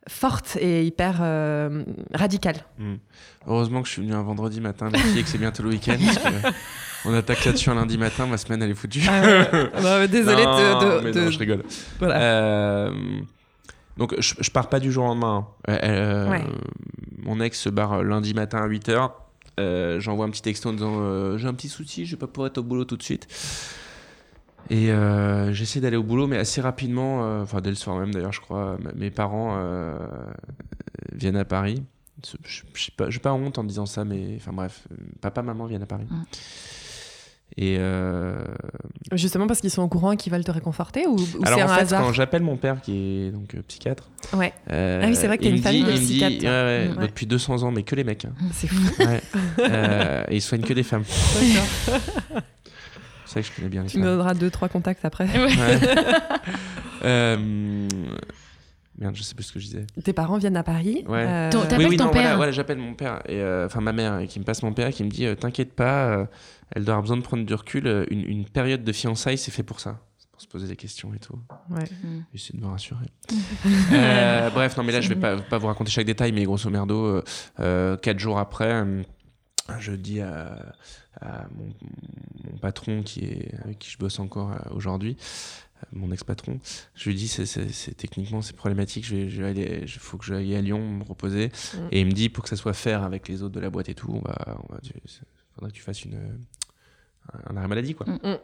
forte et hyper euh, radicale. Mm. Heureusement que je suis venu un vendredi matin, les filles, et que c'est bientôt le week-end. on attaque là-dessus un lundi matin, ma semaine elle est foutue. Désolée Non, de. de- mais de- non, je rigole. voilà. Euh, donc, je, je pars pas du jour au lendemain. Euh, euh, Ouais. Mon ex se barre lundi matin à 8h. J'envoie un petit texto en disant J'ai un petit souci, je vais pas pouvoir être au boulot tout de suite. Et euh, j'essaie d'aller au boulot, mais assez rapidement, euh, enfin dès le soir même d'ailleurs, je crois, mes parents euh, viennent à Paris. Je sais pas, pas honte en disant ça, mais enfin bref, papa, maman viennent à Paris. Mm. Et euh, Justement parce qu'ils sont au courant et qu'ils veulent te réconforter ou, ou alors c'est en un fait, hasard quand j'appelle mon père qui est donc euh, psychiatre, Ouais, euh, Ah oui, c'est vrai que t'as une famille dit- de dit- psychiatres, toi. ouais, ouais, Mm. bah, depuis 200 ans, mais que les mecs. hein. c'est fou. Ouais. Euh, et ils soignent que des femmes. Vrai que je connais bien les tu me donneras deux, trois contacts après. Ouais. Euh, Merde, je sais plus ce que je disais. Tes parents viennent à Paris. Ouais. euh, T'appelles oui, oui, ton non, père voilà, j'appelle mon père, et, euh, enfin ma mère, et qui me passe mon père, et qui me dit euh, T'inquiète pas, euh, elle doit avoir besoin de prendre du recul. euh, Une, une période de fiançailles, c'est fait pour ça. C'est pour se poser des questions et tout. ouais. J'essaie de me rassurer. Euh, bref, non, mais là, je vais pas, pas vous raconter chaque détail, mais grosso merdo, euh, euh, quatre jours après, euh, je dis à, à mon, mon patron, qui est, avec qui je bosse encore euh, aujourd'hui, euh, mon ex-patron, je lui dis c'est, techniquement c'est problématique, je vais, je vais aller, il faut que j'aille à Lyon me reposer. Mm. Et il me dit pour que ça soit faire avec les autres de la boîte et tout, on va, on va, tu- faudrait que tu fasses une, un arrêt maladie, quoi. Mm.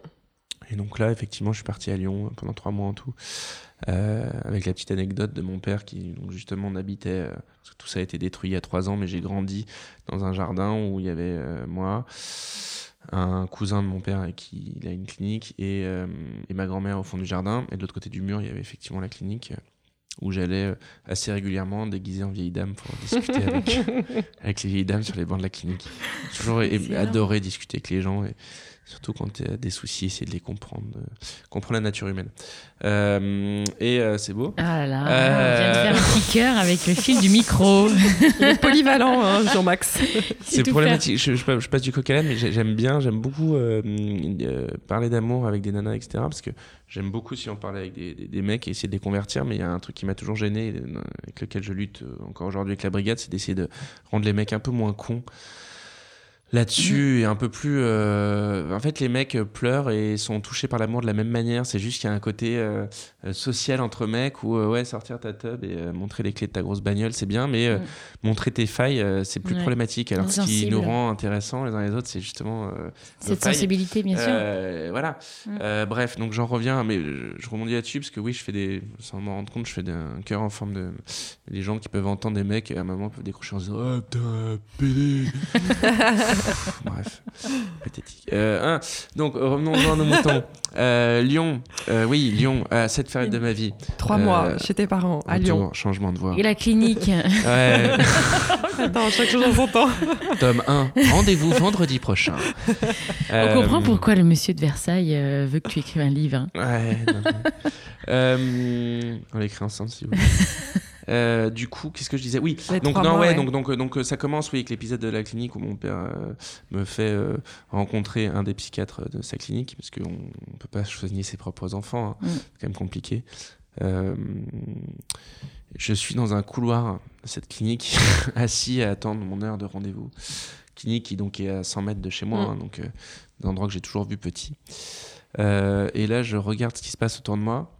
Et donc là, effectivement, je suis parti à Lyon pendant trois mois en tout, euh, avec la petite anecdote de mon père qui, donc, justement, on habitait, euh, parce que tout ça a été détruit il y a trois ans, mais j'ai grandi dans un jardin où il y avait euh, moi, un cousin de mon père qui il a une clinique, et, et ma grand-mère au fond du jardin. Et de l'autre côté du mur, il y avait effectivement la clinique. où j'allais assez régulièrement déguisé en vieille dame pour discuter avec, avec les vieilles dames sur les bancs de la clinique. J'ai toujours adoré discuter avec les gens et surtout quand tu as des soucis, essayer de les comprendre, euh, comprendre la nature humaine. Euh, et euh, c'est beau. Ah là là, Euh. on vient de faire un petit cœur avec le fil du micro. Il est polyvalent, hein, Jean-Max. C'est problématique. Je, je, passe- je passe du coq à l'âne, mais j'ai- j'aime bien, j'aime beaucoup euh, euh, parler d'amour avec des nanas, etc. Parce que j'aime beaucoup si on parlait avec des, des, des mecs et essayer de les convertir. Mais il y a un truc qui m'a toujours gêné, et, avec lequel je lutte encore aujourd'hui avec la brigade, c'est d'essayer de rendre les mecs un peu moins cons là-dessus et un peu plus. euh, En fait, les mecs euh, pleurent et sont touchés par l'amour de la même manière. C'est juste qu'il y a un côté euh, social entre mecs où, euh, ouais, sortir ta tub et montrer les clés de ta grosse bagnole, c'est bien, mais Mm. montrer tes failles, c'est plus Ouais. problématique. Alors, ce qui nous rend intéressants les uns les autres, c'est justement. Cette sensibilité, bien sûr. voilà. Mm. Bref, donc j'en reviens, mais je, rebondis là-dessus parce que oui, je fais des. Sans m'en rendre compte, je fais des- un cœur en forme de. Les gens qui peuvent entendre des mecs et à un moment peuvent décrocher en disant Oh putain, pédé Bref, pathétique. Euh, un, donc revenons-en à nos moutons. Euh, Lyon, euh, oui, Lyon, à cette période de ma vie. Trois Euh, mois chez tes parents, à Lyon. Changement de voix. Et la clinique. Ouais, Attends, chaque chose en son temps. tome 1, rendez-vous vendredi prochain. On comprend pourquoi le monsieur de Versailles euh, veut que tu écrives un livre. hein. Ouais. non, non. Euh, on l'écrit ensemble si vous voulez. Euh, du coup, qu'est-ce que je disais? Oui, Les donc non, mois, ouais, ouais. donc donc donc euh, ça commence oui avec l'épisode de la clinique où mon père euh, me fait euh, rencontrer un des psychiatres de sa clinique parce qu'on on peut pas soigner ses propres enfants, hein. Mm. c'est quand même compliqué. Je suis dans un couloir de cette clinique, assis à attendre mon heure de rendez-vous. Clinique qui donc est à 100 mètres de chez moi, Mm. hein, donc un endroit que j'ai toujours vu petit. Et là, je regarde ce qui se passe autour de moi.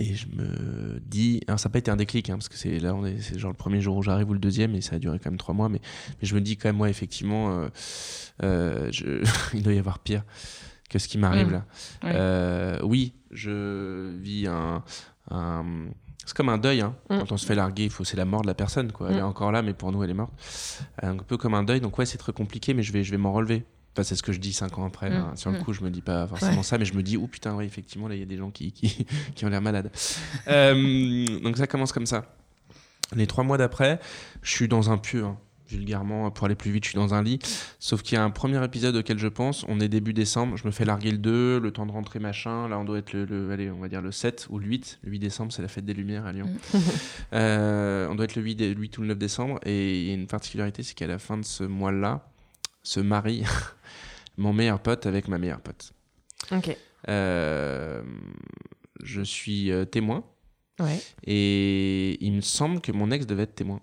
Et je me dis, alors ça n'a pas été un déclic, hein, parce que c'est là, c'est genre le premier jour où j'arrive ou le deuxième, et ça a duré quand même trois mois, mais, mais je me dis quand même, moi, effectivement, euh, euh, je- il doit y avoir pire que ce qui m'arrive Mm. là. Ouais. Euh, oui, je vis un. un- c'est comme un deuil, hein. Mm. quand on se fait larguer, il faut, c'est la mort de la personne, quoi. Elle Mm. est encore là, mais pour nous, elle est morte. Un peu comme un deuil, donc ouais, c'est très compliqué, mais je vais, je vais m'en relever. Enfin, c'est ce que je dis cinq ans après. Mm. hein. Sur le Mm. coup, je me dis pas forcément Ouais. ça, mais je me dis, oh putain, ouais, effectivement, là, il y a des gens qui, qui, qui ont l'air malades. Euh, donc ça commence comme ça. Les trois mois d'après, je suis dans un pieu, hein. vulgairement, pour aller plus vite, je suis dans un lit. Sauf qu'il y a un premier épisode auquel je pense, on est début décembre, je me fais larguer le 2, le temps de rentrer machin, là on doit être le, le- allez, on va dire le 7 ou le 8, le 8 décembre c'est la fête des Lumières à Lyon. Euh, on doit être le 8, dé- le 8 ou le 9 décembre, et il y a une particularité, c'est qu'à la fin de ce mois-là, se marie mon meilleur pote avec ma meilleure pote. Ok. Euh, je suis euh, témoin, Ouais. et il me semble que mon ex devait être témoin.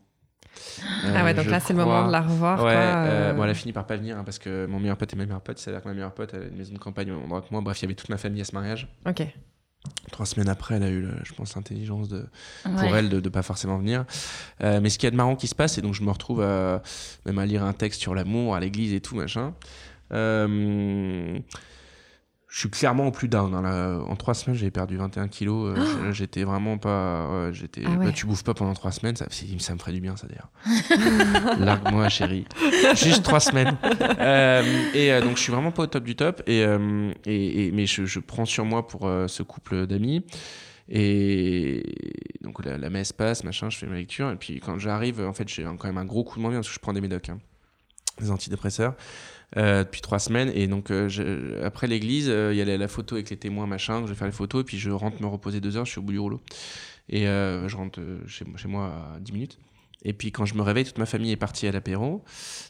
ah ouais, donc là, c'est le moment de la revoir. Ouais, quoi, euh, euh, bon, elle a fini par pas venir hein, parce que mon meilleur pote est ma meilleure pote. C'est-à-dire que ma meilleure pote elle a une maison de campagne au même endroit que moi. Bref, il y avait toute ma famille à ce mariage. Ok. Trois semaines après, elle a eu, je pense, l'intelligence de, pour elle de ne pas forcément venir. Euh, mais ce qu'il y a de marrant qui se passe, et donc je me retrouve à, même à lire un texte sur l'amour à l'église et tout, machin. Euh, je suis clairement au plus down. hein, là. En trois semaines, j'ai perdu 21 kilos. Euh, je- J'étais vraiment pas. j'étais, Ah ouais. bah, tu bouffes pas pendant trois semaines, ça, me ferait du bien, ça d'ailleurs. Largue-moi, chérie. Juste trois semaines. Euh, et euh, donc, je suis vraiment pas au top du top. Et, et, et- mais je, je prends sur moi pour ce couple d'amis. Et donc la, la messe passe, machin, je fais ma lecture. Et puis quand j'arrive, en fait, j'ai quand même un gros coup de moins bien parce que je prends des médocs, hein, des antidépresseurs, euh, depuis trois semaines. Et donc euh, je- après l'église, euh, il y a la, la photo avec les témoins, machin. donc je vais faire les photos. Et puis je rentre me reposer deux heures, je suis au bout du rouleau. Et je rentre chez, chez moi à 10 minutes. Et puis quand je me réveille, toute ma famille est partie à l'apéro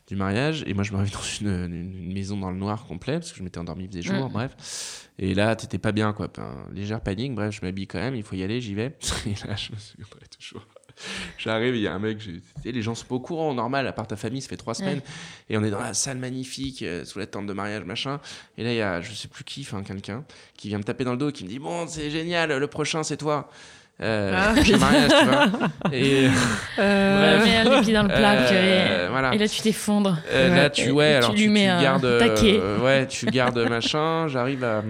du mariage. Et moi, je me réveille dans une, une- une maison dans le noir complet parce que je m'étais endormi, il faisait jour, Mm. bref. Et là, t'étais pas bien, quoi. Légère panique. Bref, je m'habille quand même, il faut y aller, j'y vais. Et là, je me souviendrai toujours. J'arrive, il y a un mec, tu les gens sont pas au courant, normal, à part ta famille, ça fait trois semaines. Et on est dans la salle magnifique, euh, sous la tente de mariage, machin. Et là, il y a, je sais plus qui, enfin, quelqu'un, qui vient me taper dans le dos, qui me dit Bon, c'est génial, le prochain, c'est toi. euh, Ah, oui. mariage, tu vois. Et Euh, Tu mets les pieds dans le plat, Euh, purée. voilà. Et là, tu t'effondres. Euh, Ouais. là, tu, Et- ouais, et tu alors lui tu, mets tu un gardes, euh, ouais, tu gardes machin. J'arrive à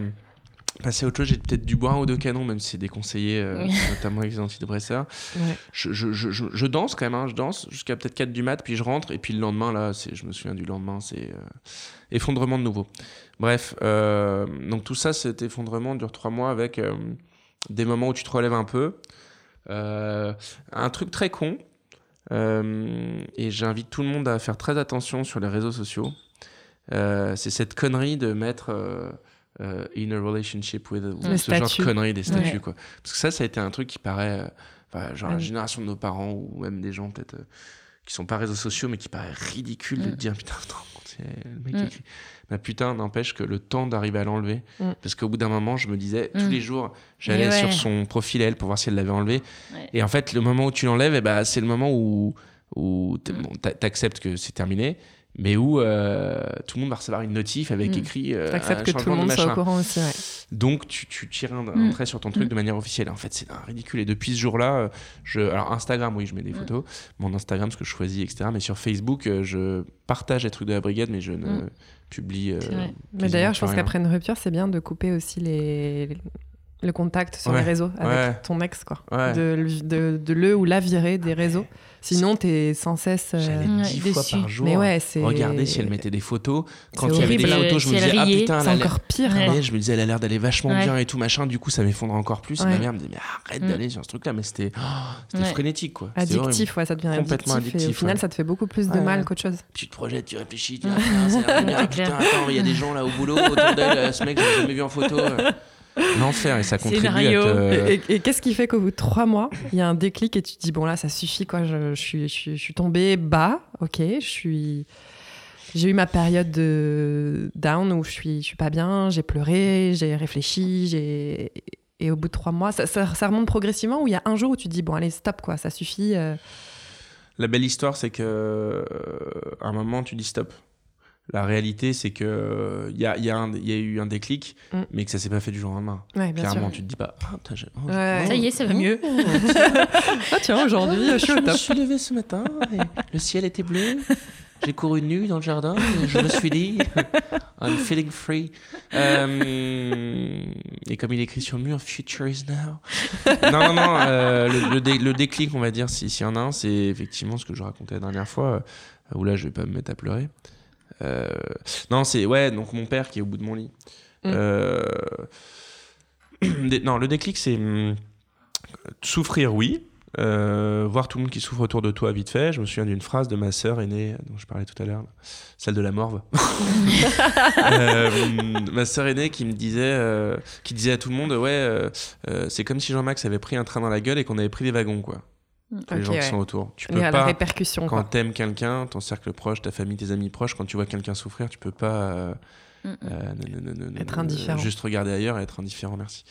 passer à autre chose. J'ai peut-être du bois un ou deux canons, même si c'est déconseillé, euh, Oui. notamment avec les antidépresseurs. ouais. Je, je, je, je, danse quand même, hein, je danse jusqu'à peut-être 4 du mat, puis je rentre, et puis le lendemain, là, je me souviens du lendemain, c'est euh, effondrement de nouveau. Bref, euh, donc tout ça, cet effondrement dure 3 mois avec euh, des moments où tu te relèves un peu. Un truc très con, et j'invite tout le monde à faire très attention sur les réseaux sociaux. C'est cette connerie de mettre euh, in a relationship with Le ce genre de statut. connerie des statuts Ouais. quoi. Parce que ça, ça a été un truc qui paraît, euh, genre la Ouais. génération de nos parents ou même des gens peut-être euh, qui sont pas réseaux sociaux mais qui paraît ridicule de Mm. dire putain c'est le mec Mm. écrit. Bah putain, n'empêche que le temps d'arriver à l'enlever. Mm. Parce qu'au bout d'un moment, je me disais tous Mm. les jours, j'allais Mais ouais. sur son profil elle pour voir si elle l'avait enlevé. Ouais. Et en fait, le moment où tu l'enlèves, eh ben, c'est le moment où, où bon, t'acceptes que c'est terminé, mais où euh, tout le monde va recevoir une notif avec Mm. écrit euh, un que tout le monde soit au courant aussi. Ouais. Donc tu, tu tires un, un Mm. trait sur ton truc Mm. de manière officielle. En fait, c'est ridicule. Et depuis ce jour-là, euh, je, alors Instagram, oui, je mets des photos, mon Instagram, ce que je choisis, etc. Mais sur Facebook, euh, je partage les trucs de la brigade, mais je ne publie. euh. Mais d'ailleurs, je pense qu'après une rupture, c'est bien de couper aussi les... le contact sur Ouais. les réseaux avec Ouais. ton ex, quoi. Ouais. De, le- de, de le ou la virer des réseaux. Sinon, t'es sans cesse. euh, J'allais dix fois par jour. Mais ouais, c'est. Regardez si elle mettait des photos. Quand il y avait des photos, je Si me disais, ah putain, elle C'est a l'air- encore pire. Et je me disais, elle a l'air d'aller vachement Ouais. bien et tout machin. Du coup, ça m'effondre encore plus. Et ma mère me disait, mais arrête Mm. d'aller sur ce truc-là. Mais c'était, oh, c'était Ouais. frénétique, quoi. Addictif, ouais, ça devient Complètement addictif. Et au final, ouais. ça te fait beaucoup plus de Ouais, mal qu'autre chose. Tu te projettes, tu réfléchis, tu dis, ah, putain, attends, il y a des gens là au boulot autour d'elle. euh, Ce mec, je l'ai jamais vu en photo. L'enfer, et ça contribue Scénario. à te. Et, et- et qu'est-ce qui fait qu'au bout de trois mois, il y a un déclic et tu te dis bon là, ça suffit quoi. Je, je suis, je, suis, je suis tombée bas, ok. Je suis, j'ai eu ma période de down où je suis, je suis pas bien. J'ai pleuré, j'ai réfléchi, j'ai et au bout de trois mois, ça, ça- ça remonte progressivement. Où il y a un jour où tu te dis bon allez stop quoi, ça suffit. euh. La belle histoire, c'est que euh, à un moment, tu dis stop. La réalité, c'est que il y a, il y, a y eu un déclic, Mm. mais que ça s'est pas fait du jour au lendemain. Ouais, bien Clairement, sûr. tu te dis pas, putain, oh, Ouais. oh, Ça y est, ça va oh, mieux. Ah tiens aujourd'hui, je suis au Je suis levé ce matin, et le ciel était bleu. J'ai couru nu dans le jardin et je me suis dit, I'm feeling free. Euh, et comme il est écrit sur le mur, Future is now. Non, non, non. euh, le, le dé- le déclic, on va dire, si- s'il y en a un, c'est effectivement ce que je racontais la dernière fois, euh, où là, je vais pas me mettre à pleurer. Euh, non, c'est ouais, donc mon père qui est au bout de mon lit. Mm. Euh, non, le déclic, c'est hum, souffrir, oui. Euh, voir tout le monde qui souffre autour de toi vite fait. Je me souviens d'une phrase de ma sœur aînée dont je parlais tout à l'heure, celle de la morve. Euh, ma sœur aînée qui me disait, euh, qui disait à tout le monde, ouais, c'est comme si Jean-Max avait pris un train dans la gueule et qu'on avait pris des wagons, quoi. Tous les gens qui sont autour. Tu peux a la pas, répercussion quand t'aimes quelqu'un, ton cercle proche, ta famille, tes amis proches, quand tu vois quelqu'un souffrir, tu peux pas euh, Mm, mm. euh, ne- ne- ne- ne- Être indifférent. Juste regarder ailleurs et être indifférent, merci.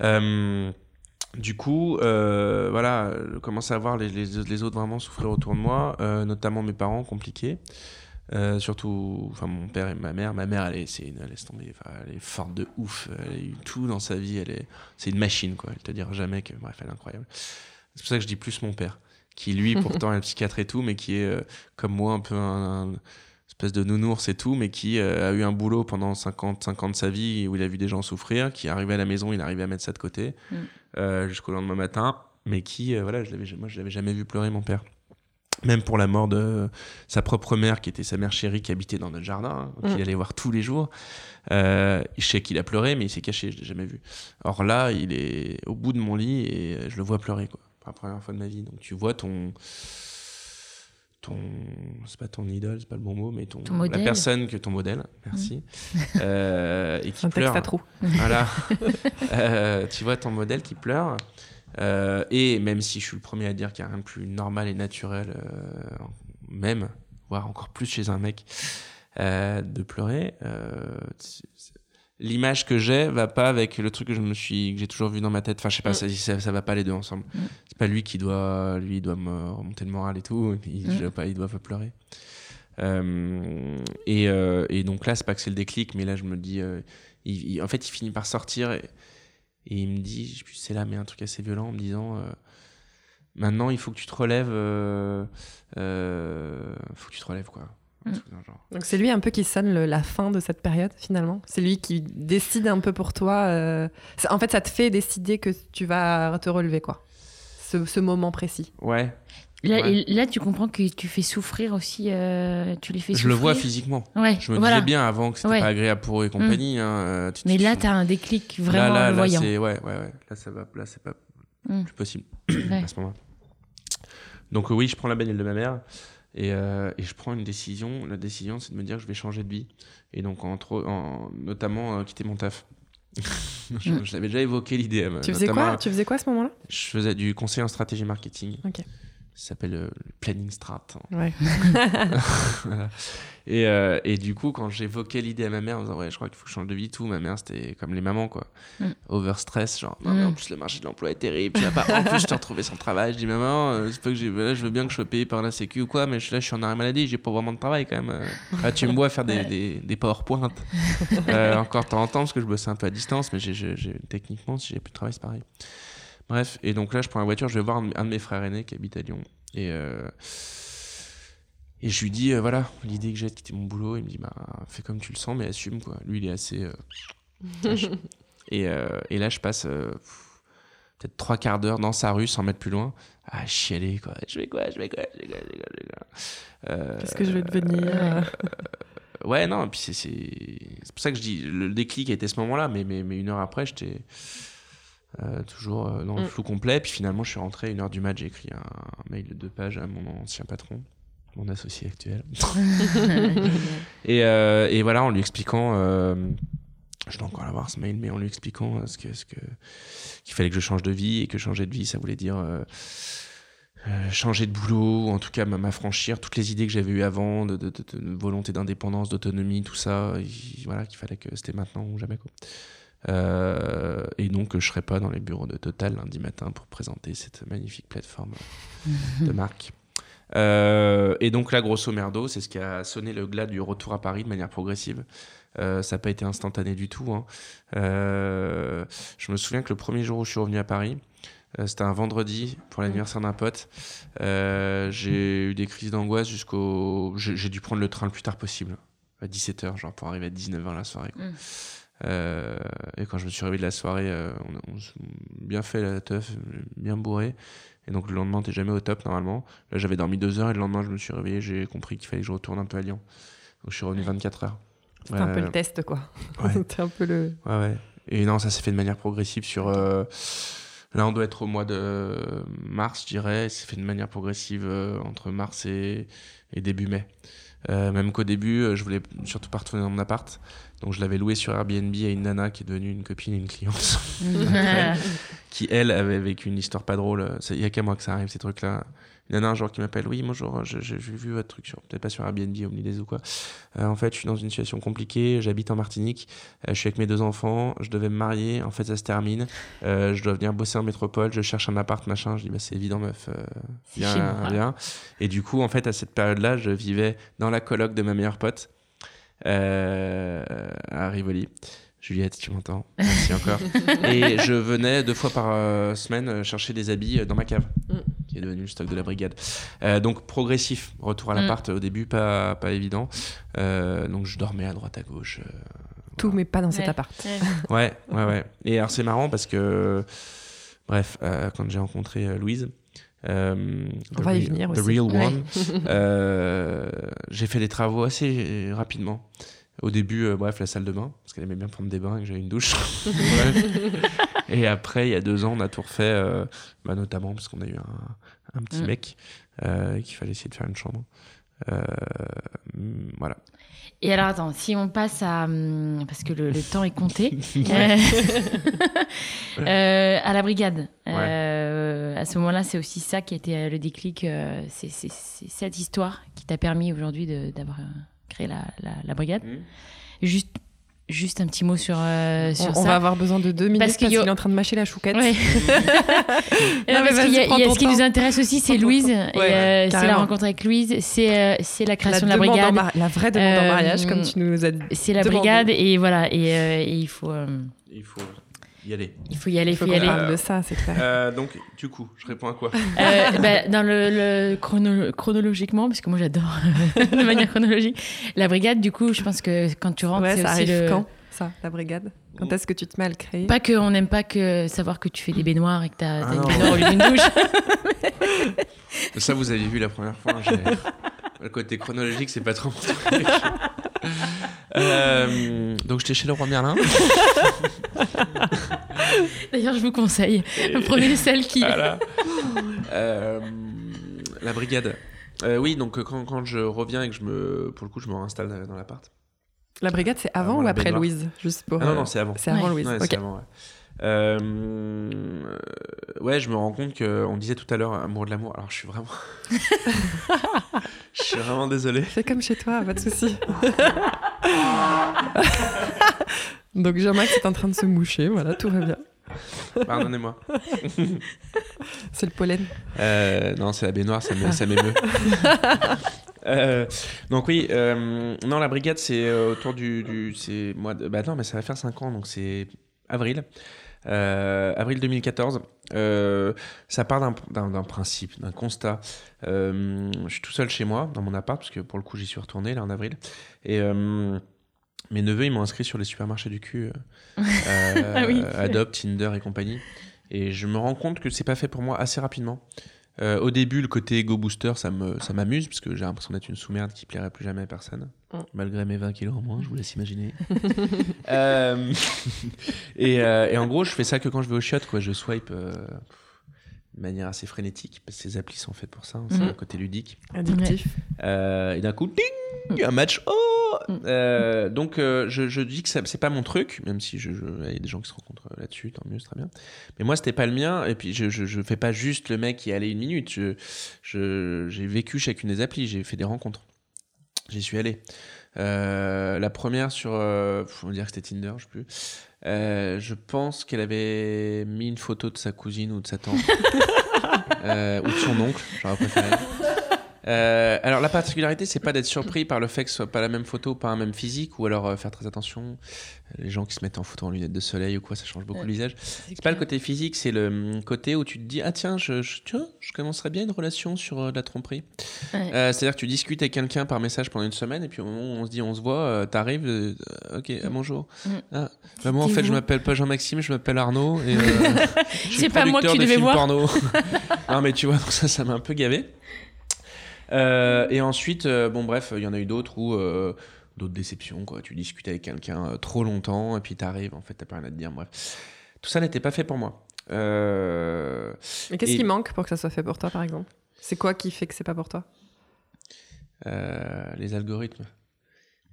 Euh, du coup, euh, voilà, je commençais à voir les, les- les autres vraiment souffrir autour de moi, euh, notamment mes parents, compliqués. Euh, surtout, enfin mon père et ma mère. Ma mère, elle est, c'est une, laisse tomber, elle est forte de ouf. Elle a eu tout dans sa vie. Elle est, c'est une machine, quoi. Elle te dira jamais que, bref, elle est incroyable. C'est pour ça que je dis plus mon père, qui lui, pourtant, est psychiatre et tout, mais qui est euh, comme moi un peu un, un espèce de nounours et tout, mais qui euh, a eu un boulot pendant 50, 50 de sa vie où il a vu des gens souffrir, qui est arrivé à la maison, il arrivait à mettre ça de côté Mm. euh, jusqu'au lendemain matin, mais qui, voilà, je l'avais, moi je l'avais jamais vu pleurer mon père. Même pour la mort de sa propre mère, qui était sa mère chérie, qui habitait dans notre jardin, hein, qu'il Mm. allait voir tous les jours. Je sais qu'il a pleuré, mais il s'est caché, je l'ai jamais vu. Or là, il est au bout de mon lit et je le vois pleurer, quoi. Pour la première fois de ma vie. Donc tu vois ton. ton c'est pas ton idole, c'est pas le bon mot, mais ton, Ton la personne que ton modèle, merci, euh, et qui Un texte pleure. à trous. Voilà. Euh, tu vois ton modèle qui pleure. Euh, et même si je suis le premier à dire qu'il n'y a rien de plus normal et naturel, euh, même, voire encore plus chez un mec, de pleurer, l'image que j'ai va pas avec le truc que je me suis que j'ai toujours vu dans ma tête. Enfin, je sais pas, Mm. ça, ça, ça va pas les deux ensemble. Mm. C'est pas lui qui doit, lui, il doit me remonter le moral et tout. Il, Mm. pas, il doit pas pleurer. Euh, et, euh, et donc là, c'est pas que c'est le déclic, mais là, je me dis, euh, il- il- en fait, il finit par sortir. Et, Et il me dit, je sais plus c'est là, mais un truc assez violent en me disant Maintenant, il faut que tu te relèves. faut que tu te relèves, quoi. Mm. Donc c'est lui un peu qui sonne le- la fin de cette période finalement. C'est lui qui décide un peu pour toi. euh, En fait, ça te fait décider que tu vas te relever quoi. Ce, ce moment précis. Ouais, Là, Ouais. et là, tu comprends que tu fais souffrir aussi. euh, tu les fais je souffrir. le vois physiquement. Ouais, Je me voilà. disais bien avant que c'était Ouais. pas agréable pour eux et compagnie. hein, euh, tu- Mais tu- là, tu- as un déclic vraiment là, là, le là, voyant. c'est- ouais, ouais, ouais. Là, ça va, là, c'est pas Mm. plus possible Ouais. à ce moment-là. Donc oui, je prends la bagnole de ma mère et, euh, et je prends une décision. La décision, c'est de me dire que je vais changer de vie et donc entre, en, notamment euh, quitter mon taf. je Mm. je l'avais déjà évoqué l'idée. euh, Tu faisais quoi? Tu faisais quoi à ce moment-là? Je faisais du conseil en stratégie marketing. Ok. Ça s'appelle euh, le planning strat. Ouais. Voilà. et, euh, et du coup, quand j'évoquais l'idée à ma mère en disant Ouais, je crois qu'il faut que je change de vie, tout, ma mère, c'était comme les mamans, quoi. Mm. Overstress, genre, non, mais en Mm. plus, le marché de l'emploi est terrible. Pas... En plus, je t'ai retrouvé sans travail. Je dis Maman, euh, c'est pas que j'ai... là, je veux bien que je sois payé par la Sécu ou quoi, mais je, là, je suis en arrêt maladie, j'ai pas vraiment de travail quand même. Euh, ah, tu me vois faire des, des, des PowerPoint encore de temps en temps, parce que je bossais un peu à distance, mais j'ai, j'ai- j'ai- techniquement, si j'ai plus de travail, c'est pareil. Bref, et donc là, je prends la voiture, je vais voir un, un de mes frères aînés qui habite à Lyon. Et, euh, et je lui dis, euh, voilà, l'idée que j'ai de quitter mon boulot, il me dit, bah, fais comme tu le sens, mais assume, quoi. Lui, il est assez. euh, et, euh, et là, je passe euh, peut-être trois quarts d'heure dans sa rue, sans mettre plus loin, à chialer, quoi. Je vais quoi, je vais quoi, je vais quoi, je vais quoi, je vais quoi. Euh, Qu'est-ce que je vais devenir? euh, Ouais, non, et puis c'est, c'est... c'est pour ça que je dis, le déclic a été ce moment-là, mais, mais, mais une heure après, j'étais euh, toujours euh, dans le Mm. flou complet. Puis finalement, je suis rentré, une heure du match, j'ai écrit un, un mail de deux pages à mon ancien patron, mon associé actuel. et, euh, et voilà, en lui expliquant, euh, je dois encore l'avoir ce mail, mais en lui expliquant euh, ce que, ce que, qu'il fallait que je change de vie et que changer de vie, ça voulait dire. euh, changer de boulot, ou en tout cas m'affranchir toutes les idées que j'avais eues avant, de, de- de- de volonté d'indépendance, d'autonomie, tout ça, il- voilà, qu'il fallait que c'était maintenant ou jamais. Quoi. Euh, et donc je serais pas dans les bureaux de Total lundi matin pour présenter cette magnifique plateforme de marque. Euh, et donc là, grosso merdo, c'est ce qui a sonné le glas du retour à Paris de manière progressive. Euh, ça n'a pas été instantané du tout. hein. Je me souviens que le premier jour où je suis revenu à Paris, c'était un vendredi pour l'anniversaire d'un pote. Euh, j'ai eu des crises d'angoisse jusqu'au. J'ai j'ai dû prendre le train le plus tard possible, à 17h, genre pour arriver à 19h la soirée. quoi. Mm. Euh, et quand je me suis réveillé de la soirée, euh, on, on s'est bien fait la teuf, bien bourré. Et donc le lendemain, t'es jamais au top normalement. Là, j'avais dormi deux heures et le lendemain, je me suis réveillé, j'ai compris qu'il fallait que je retourne un peu à Lyon. Donc je suis revenu 24 heures. C'était un peu le test quoi. ouais. C'était un peu le. Ouais, ouais. Et non, ça s'est fait de manière progressive sur. euh, Là, on doit être au mois de mars, je dirais. C'est fait de manière progressive entre mars et, et début mai. Euh, même qu'au début, euh, je voulais surtout pas retourner dans mon appart. Donc, je l'avais loué sur Airbnb à une nana qui est devenue une copine et une cliente. qui, elle, avait vécu une histoire pas drôle. Il y a qu'à moi que ça arrive, ces trucs-là. Une nana un jour qui m'appelle Oui, bonjour, je- j'ai vu votre truc, sur peut-être pas sur Airbnb, au milieu des ou quoi. Euh, en fait, je suis dans une situation compliquée. J'habite en Martinique. Euh, je suis avec mes deux enfants. Je devais me marier. En fait, ça se termine. Euh, je dois venir bosser en métropole. Je cherche un appart, machin. Je dis, bah, c'est évident, meuf. Euh, viens, viens. Et du coup, en fait, à cette période-là, je vivais dans la coloc de ma meilleure pote euh, à Rivoli. Juliette, tu m'entends? Merci encore. Et je venais deux fois par euh, semaine euh, chercher des habits euh, dans ma cave, Mm. qui est devenu le stock de la brigade. Euh, donc progressif, retour à Mm. l'appart au début, pas, pas évident. Euh, donc je dormais à droite à gauche. euh, Tout, mais pas dans cet appart. Ouais. Ouais, ouais. Et alors c'est marrant parce que, bref, euh, quand j'ai rencontré euh, Louise, euh, On the va y real- venir the aussi. real Ouais. one, euh, j'ai fait des travaux assez rapidement. Au début, euh, bref, la salle de bain, parce qu'elle aimait bien prendre des bains et que j'avais une douche. Et après, il y a deux ans, on a tout refait, euh, bah, notamment parce qu'on a eu un, un petit Mm. mec euh, qu'il fallait essayer de faire une chambre. Voilà. Et alors, attends, si on passe à. hum, Parce que le, le temps est compté. À la brigade. À ce moment-là, c'est aussi ça qui a été le déclic. c'est cette histoire qui t'a permis aujourd'hui d'avoir euh, créé la, la- la brigade. Juste, juste un petit mot sur, euh, sur On, ça. on va avoir besoin de deux minutes Parce qu'il est en train de mâcher la chouquette. Ouais. Non, Non, mais parce qu'il y a- vas-y, prends il y a ce qui nous intéresse aussi, c'est Louise. Ouais, euh, c'est la rencontre avec Louise, c'est euh, c'est la création de la brigade. mar- la vraie demande en Euh, mariage, comme tu nous as dit. C'est la brigade et voilà et, euh, et il faut euh, Il faut. Y aller. Il faut y aller, il faut, faut y aller. parle de ça, c'est clair. Euh, donc, du coup, je réponds à quoi? Euh, bah, dans le, le chrono- chronologiquement, parce que moi j'adore de manière chronologique, la brigade, du coup, je pense que quand tu rentres, Ouais, c'est ça aussi arrive le... quand, ça, la brigade? Quand est-ce que tu te mets à le créer? Pas qu'on n'aime pas que savoir que tu fais des baignoires et que tu as, Ah une baignoire au lieu d'une douche. Ça, vous avez vu la première fois. Le côté chronologique, c'est pas trop mon truc. Euh, donc, j'étais chez le roi Merlin. D'ailleurs, je vous conseille, prenez celle qui. Voilà. Euh, la brigade. Euh, oui, donc quand, quand je reviens et que je me. Pour le coup, je me réinstalle dans l'appart. La brigade, c'est avant, Avant ou après baignoire. Louise Juste pour. Ah non, non, c'est avant. c'est avant Ouais. Louise. Ouais, ok. c'est avant, ouais. Euh, ouais, je me rends compte que on disait tout à l'heure amour de l'amour. Alors je suis vraiment, je suis vraiment désolé. Fais comme chez toi, pas de souci. Donc Jean-Max est en train de se moucher, voilà, tout va bien. Pardonnez-moi. C'est le pollen. Euh, non, c'est la baignoire, ça m'é- ça m'émeut. Euh, donc oui, euh, non, la brigade, c'est euh, autour du, du c'est moi, bah non, mais ça va faire 5 ans, donc c'est avril, avril 2014. Euh, ça part d'un- principe, d'un constat. Euh, je suis tout seul chez moi, dans mon appart, parce que pour le coup, j'y suis retourné là en avril, et euh, mes neveux, ils m'ont inscrit sur les supermarchés du cul, euh, euh, Ah oui. Adopt, Tinder et compagnie. Et je me rends compte que c'est pas fait pour moi assez rapidement. Euh, au début, le côté ego booster, ça me, ça m'amuse parce que j'ai l'impression d'être une sous-merde qui plairait plus jamais à personne, Mm. malgré mes 20 kilos en moins. Je vous laisse imaginer. Euh, et, euh, et en gros, je fais ça que quand je vais au shot, quoi. Je swipe euh, de manière assez frénétique parce que ces applis sont faites pour ça. hein, C'est Mhm. un côté ludique. Addictif. Euh, et d'un coup, ding, un match. Oh Mm. Euh, donc, euh, je, je dis que c'est pas mon truc, même si je, je- il y a des gens qui se rencontrent là-dessus, tant mieux, c'est très bien. Mais moi, c'était pas le mien. Et puis, je, je, fais pas juste le mec qui est allé une minute. J'ai vécu chacune des applis, j'ai fait des rencontres. J'y suis allé. Euh, la première sur, euh, faut dire que c'était Tinder, je sais plus. Euh, je pense qu'elle avait mis une photo de sa cousine ou de sa tante. Euh, ou de son oncle, j'aurais préféré. Euh, alors la particularité, c'est pas d'être surpris par le fait que ce soit pas la même photo, pas un même physique, ou alors euh, faire très attention. Les gens qui se mettent en photo en lunettes de soleil ou quoi, ça change beaucoup Ouais. visage. C'est pas le côté physique, c'est le hum, côté où tu te dis ah tiens, je, je, tiens, je commencerais bien une relation sur euh, de la tromperie. Ouais. C'est-à-dire que tu discutes avec quelqu'un par message pendant une semaine et puis au moment où on se dit on se voit, t'arrives, ok, bonjour. Mm. Ah, bah, moi en fait je m'appelle pas Jean-Maxime, je m'appelle Arnaud. et, C'est pas moi que tu de devais voir. non mais tu vois, donc ça, ça m'a un peu gavé. Euh, et ensuite, euh, bon bref, il y en a eu d'autres où euh, d'autres déceptions quoi. Tu discutes avec quelqu'un euh, trop longtemps et puis t'arrives, en fait t'as pas rien à te dire. Bref, tout ça n'était pas fait pour moi. Euh, Mais qu'est-ce Et- qui manque pour que ça soit fait pour toi, par exemple? C'est quoi qui fait que c'est pas pour toi? Euh, les algorithmes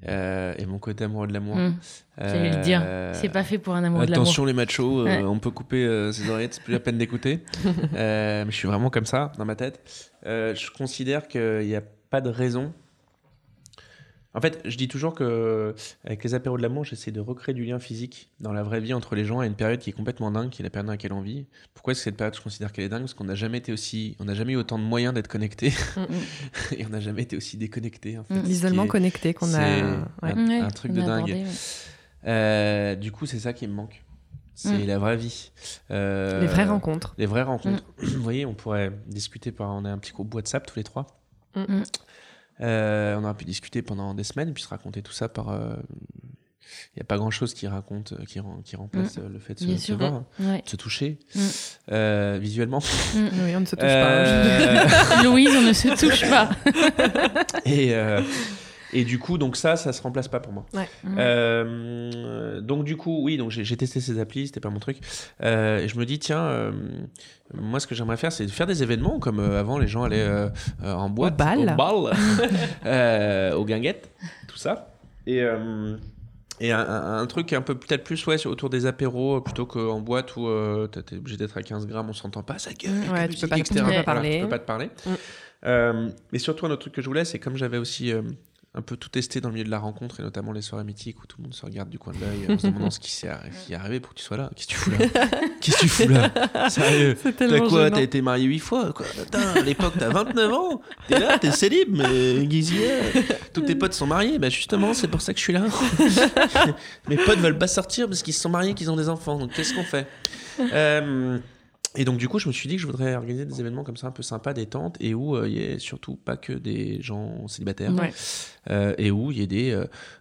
Euh, et mon côté amoureux de l'amour. Hum, J'allais le dire. C'est pas fait pour un amour de l'amour. Attention les machos, euh, on peut couper ses oreillettes, c'est plus la peine d'écouter. Mais je suis vraiment comme ça dans ma tête. Je considère qu'il n'y a pas de raison. En fait, je dis toujours que avec les apéros de l'amour, j'essaie de recréer du lien physique dans la vraie vie entre les gens à une période qui est complètement dingue, qui est la période dans laquelle on vit. Pourquoi est-ce que cette période, je considère qu'elle est dingue? Parce qu'on n'a jamais été aussi, on n'a jamais eu autant de moyens d'être connectés et on n'a jamais été aussi. En fait, Mm. L'isolement est- connecté qu'on a. c'est ouais. un, Ouais, un truc on de dingue. abordé, ouais. Euh, du coup, c'est ça qui me manque. C'est Mm. la vraie vie. Euh, Les vraies rencontres. Les vraies rencontres. Vous voyez, on pourrait discuter par. On a un petit groupe WhatsApp tous les trois. Mm. Euh, on aurait pu discuter pendant des semaines et puis se raconter tout ça par. Il n'y a pas grand chose qui raconte, qui, rem- qui remplace euh, le fait de se, Bien de se sûr. voir, Ouais. de se toucher Mm. euh, visuellement. Oui, on ne se touche pas. Euh, Louise, on ne se touche pas. et, euh, et du coup, donc ça, ça se remplace pas pour moi. Ouais. Mm. Euh, donc du coup, oui, donc j'ai testé ces applis, c'était pas mon truc. Euh, et je me dis tiens, euh, moi ce que j'aimerais faire, c'est faire des événements comme euh, avant les gens allaient euh, euh, en boîte, bal. au bal, euh, aux guinguettes, tout ça. Et euh, et un, un- truc un peu peut-être plus ouais, autour des apéros plutôt qu'en boîte où euh, t'es obligé d'être à 15 grammes, on s'entend pas, ça gueule, Ouais, tu musique, peux pas- tu etc. peux pas Voilà, parler. tu peux pas te parler. Mm. Euh, mais surtout un autre truc que je voulais, c'est comme j'avais aussi euh, un peu tout testé dans le milieu de la rencontre et notamment les soirées mythiques où tout le monde se regarde du coin de l'œil en se demandant ce qui, est, qui est arrivé pour que tu sois là. Qu'est-ce que tu fous là? Qu'est-ce que tu fous là? Sérieux? T'as quoi? T'as été marié 8 fois quoi. À l'époque, t'as 29 ans. T'es là, t'es célib, mais Guizier, tous tes potes sont mariés. Bah justement, c'est pour ça que je suis là. Mes potes veulent pas sortir parce qu'ils se sont mariés, qu'ils ont des enfants. Donc qu'est-ce qu'on fait? Euh, et donc, du coup, je me suis dit que je voudrais organiser des événements comme ça, un peu sympas, détente, et où euh, il n'y ait surtout pas que des gens célibataires. Euh, et où il y ait des.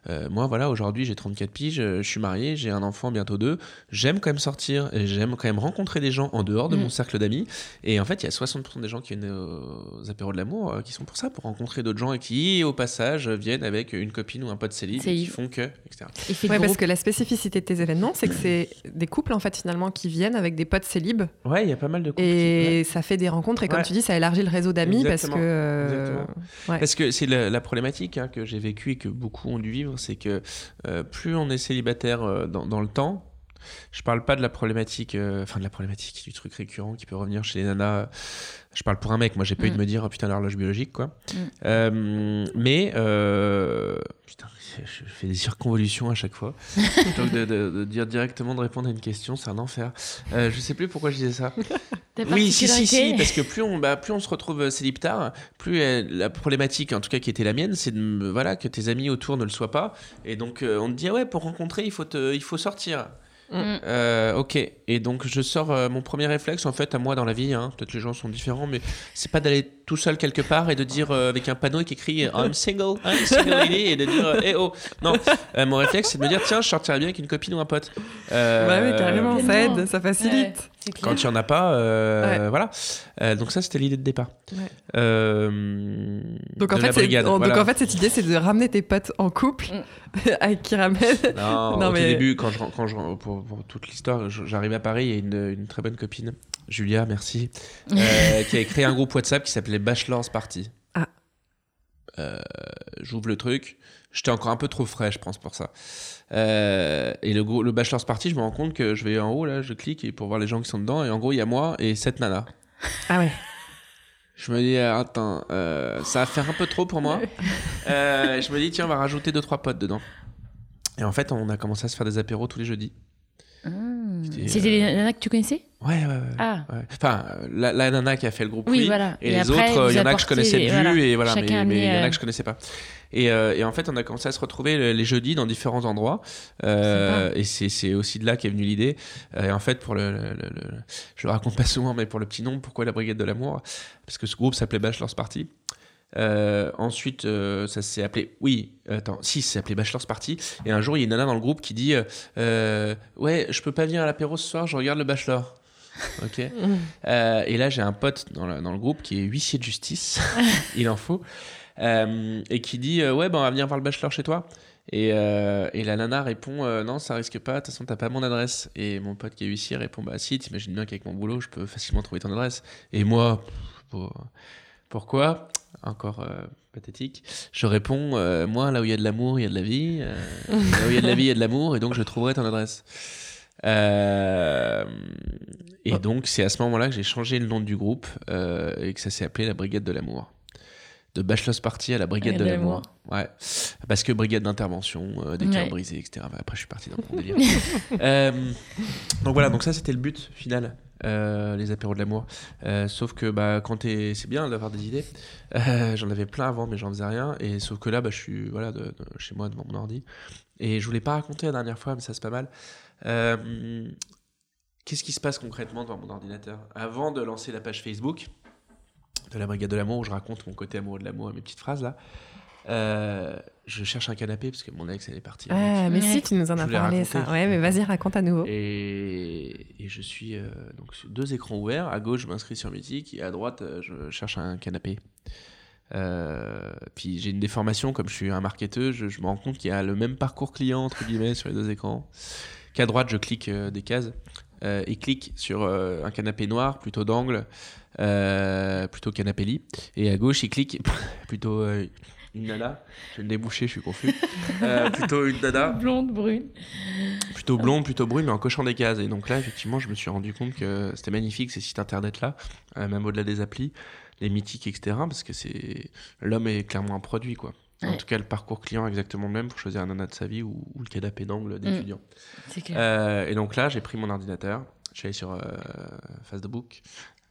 Euh, moi, voilà, aujourd'hui, j'ai 34 piges, je suis marié, j'ai un enfant, bientôt deux. J'aime quand même sortir, et j'aime quand même rencontrer des gens en dehors de mm. mon cercle d'amis. Et en fait, il y a 60% des gens qui viennent aux apéros de l'amour qui sont pour ça, pour rencontrer d'autres gens et qui, au passage, viennent avec une copine ou un pote célib, qui font que, etc. Ouais, parce que la spécificité de tes événements, c'est que c'est des couples, en fait, finalement, qui viennent avec des potes célib. Ouais, il y a pas mal de couples. Et ça fait des rencontres. Et comme tu dis, ça élargit le réseau d'amis parce que. Euh, parce que c'est la, problématique hein, que j'ai vécue et que beaucoup ont dû vivre, c'est que euh, plus on est célibataire euh, dans, le temps, je parle pas de la problématique, enfin de la problématique du truc récurrent qui peut revenir chez les nanas. Je parle pour un mec, moi j'ai pas eu de mm. me dire oh, putain l'horloge biologique quoi. Mm. mais putain, je fais des circonvolutions à chaque fois. Plutôt que de, dire directement de répondre à une question, c'est un enfer. Euh, je sais plus pourquoi je disais ça. oui, si, si, si, parce que plus on, bah, plus on se retrouve célibataire, plus euh, la problématique, en tout cas qui était la mienne, c'est de, voilà, que tes amis autour ne le soient pas. Et donc euh, on te dit, ah ouais, pour rencontrer, il faut, te, il faut sortir. Mm. Euh, ok, et donc je sors euh, mon premier réflexe en fait à moi dans la vie, hein, peut-être les gens sont différents, mais c'est pas d'aller tout seul quelque part et de dire euh, avec un panneau qui écrit I'm single, I'm single lady et de dire eh oh. Non, mon réflexe c'est de me dire tiens, je sortirais bien avec une copine ou un pote. bah oui, carrément, ça aide, ça facilite. Quand il n'y en a pas, voilà. donc ça c'était l'idée de départ. donc, en fait, donc en fait, cette idée c'est de ramener tes potes en couple mm. avec qui ramène. Non, au début, quand je, quand je, pour, pour, toute l'histoire, j'arrive à Paris, il y a une, une, très bonne copine, Julia, merci, euh, qui a créé un groupe WhatsApp qui s'appelait Bachelor's Party. Ah. Euh, j'ouvre le truc. J'étais encore un peu trop frais, je pense, pour ça. Euh, et le, le Bachelor's Party, je me rends compte que je vais en haut, là, je clique pour voir les gens qui sont dedans. Et en gros, il y a moi et sept nanas. Ah ouais. Je me dis, attends, ça va faire un peu trop pour moi. je me dis, tiens, on va rajouter deux trois potes dedans. Et en fait, on a commencé à se faire des apéros tous les jeudis. Ah. C'était les nanas que tu connaissais? Ouais, ouais, ouais. Ah. Enfin, la, nana qui a fait le groupe, oui, voilà. Et, les autres, il y en a que je connaissais vue, et voilà, mais il y en a euh, que je connaissais pas. Et, euh, et, en fait, on a commencé à se retrouver les, jeudis dans différents endroits. Euh, et c'est aussi de là qu'est venue l'idée. Et en fait, pour le, je le raconte pas souvent, mais pour le petit nom, pourquoi la Brigade de l'amour? Parce que ce groupe s'appelait Bachelor's Party. Euh, ensuite, euh, ça s'est appelé. Oui, attends, si, ça s'est appelé Bachelor's Party. Et un jour, il y a une nana dans le groupe qui dit euh, Ouais, je peux pas venir à l'apéro ce soir, je regarde le Bachelor. Ok. et là, j'ai un pote dans le, dans le, groupe qui est huissier de justice, il en faut, et qui dit Ouais, ben, on va venir voir le Bachelor chez toi. Et, et, la nana répond Non, ça risque pas, de toute façon, t'as pas mon adresse. Et mon pote qui est huissier répond Bah, si, t'imagines bien qu'avec mon boulot, je peux facilement trouver ton adresse. Et moi, pourquoi? Encore euh, pathétique, je réponds euh, Moi, là où il y a de l'amour, il y a de la vie. Euh, là où il y a de la vie, il y a de l'amour, et donc je trouverai ton adresse. Et donc, c'est à ce moment-là que j'ai changé le nom du groupe et que ça s'est appelé la Brigade de l'amour. De Bachelor's Party à la Brigade de l'amour. Ouais. Parce que brigade d'intervention, des cœurs brisés, etc. Après, je suis parti dans mon délire. donc voilà, donc ça, c'était le but final. Euh, les apéros de l'amour. Euh, sauf que bah, quand c'est bien d'avoir des idées. Euh, j'en avais plein avant, mais j'en faisais rien. Et sauf que là, bah, je suis voilà, de, chez moi devant mon ordi. Et je voulais pas raconter la dernière fois, mais ça c'est pas mal. Qu'est-ce qui se passe concrètement devant mon ordinateur? Avant de lancer la page Facebook de la Brigade de l'amour, où je raconte mon côté amoureux de l'amour, mes petites phrases là. Euh, je cherche un canapé parce que mon ex elle est partie. Ah, mais si, tu nous en as parlé ça. Ouais, mais vas-y, raconte à nouveau. Et, et je suis euh, donc sur deux écrans ouverts. À gauche, je m'inscris sur Mythique et à droite, euh, je cherche un canapé. puis j'ai une déformation, comme je suis un marketeur, je, me rends compte qu'il y a le même parcours client entre guillemets sur les deux écrans. Qu'à droite, je clique des cases et clique sur un canapé noir plutôt d'angle, plutôt canapé lit. Et à gauche, il clique plutôt une nana. Je vais le déboucher, je suis confus. Euh, plutôt une nana. Blonde, brune. Plutôt blonde, plutôt brune, mais en cochant des cases. Et donc là, effectivement, je me suis rendu compte que c'était magnifique ces sites internet-là, euh, même au-delà des applis, les mythiques, etc. Parce que c'est l'homme est clairement un produit, quoi. En tout cas, le parcours client exactement le même pour choisir un nana de sa vie ou, le canapé d'angle d'étudiant. C'est clair. Euh, et donc là, j'ai pris mon ordinateur, je suis allé sur euh, Facebook.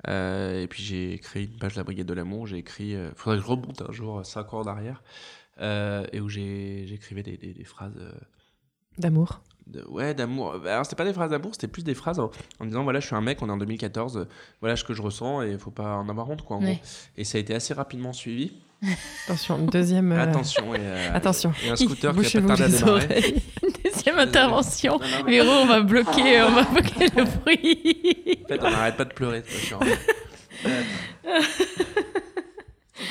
Euh, et puis j'ai créé une page de la Brigade de l'Amour. J'ai écrit, il faudrait que je remonte un jour 5 ans en arrière, et où j'écrivais des, des, des, phrases d'amour ouais, d'amour. Alors, c'était pas des phrases d'amour, c'était plus des phrases en, disant voilà, je suis un mec, on est en 2014, voilà ce que je ressens et il faut pas en avoir honte, quoi, en gros. Et ça a été assez rapidement suivi. Attention, une deuxième. Euh, Attention, et, euh, Attention. Et un scooter qui a tardé à démarrer. deuxième intervention. Véro, on va bloquer, on va bloquer le bruit. En fait, on n'arrête pas de pleurer. je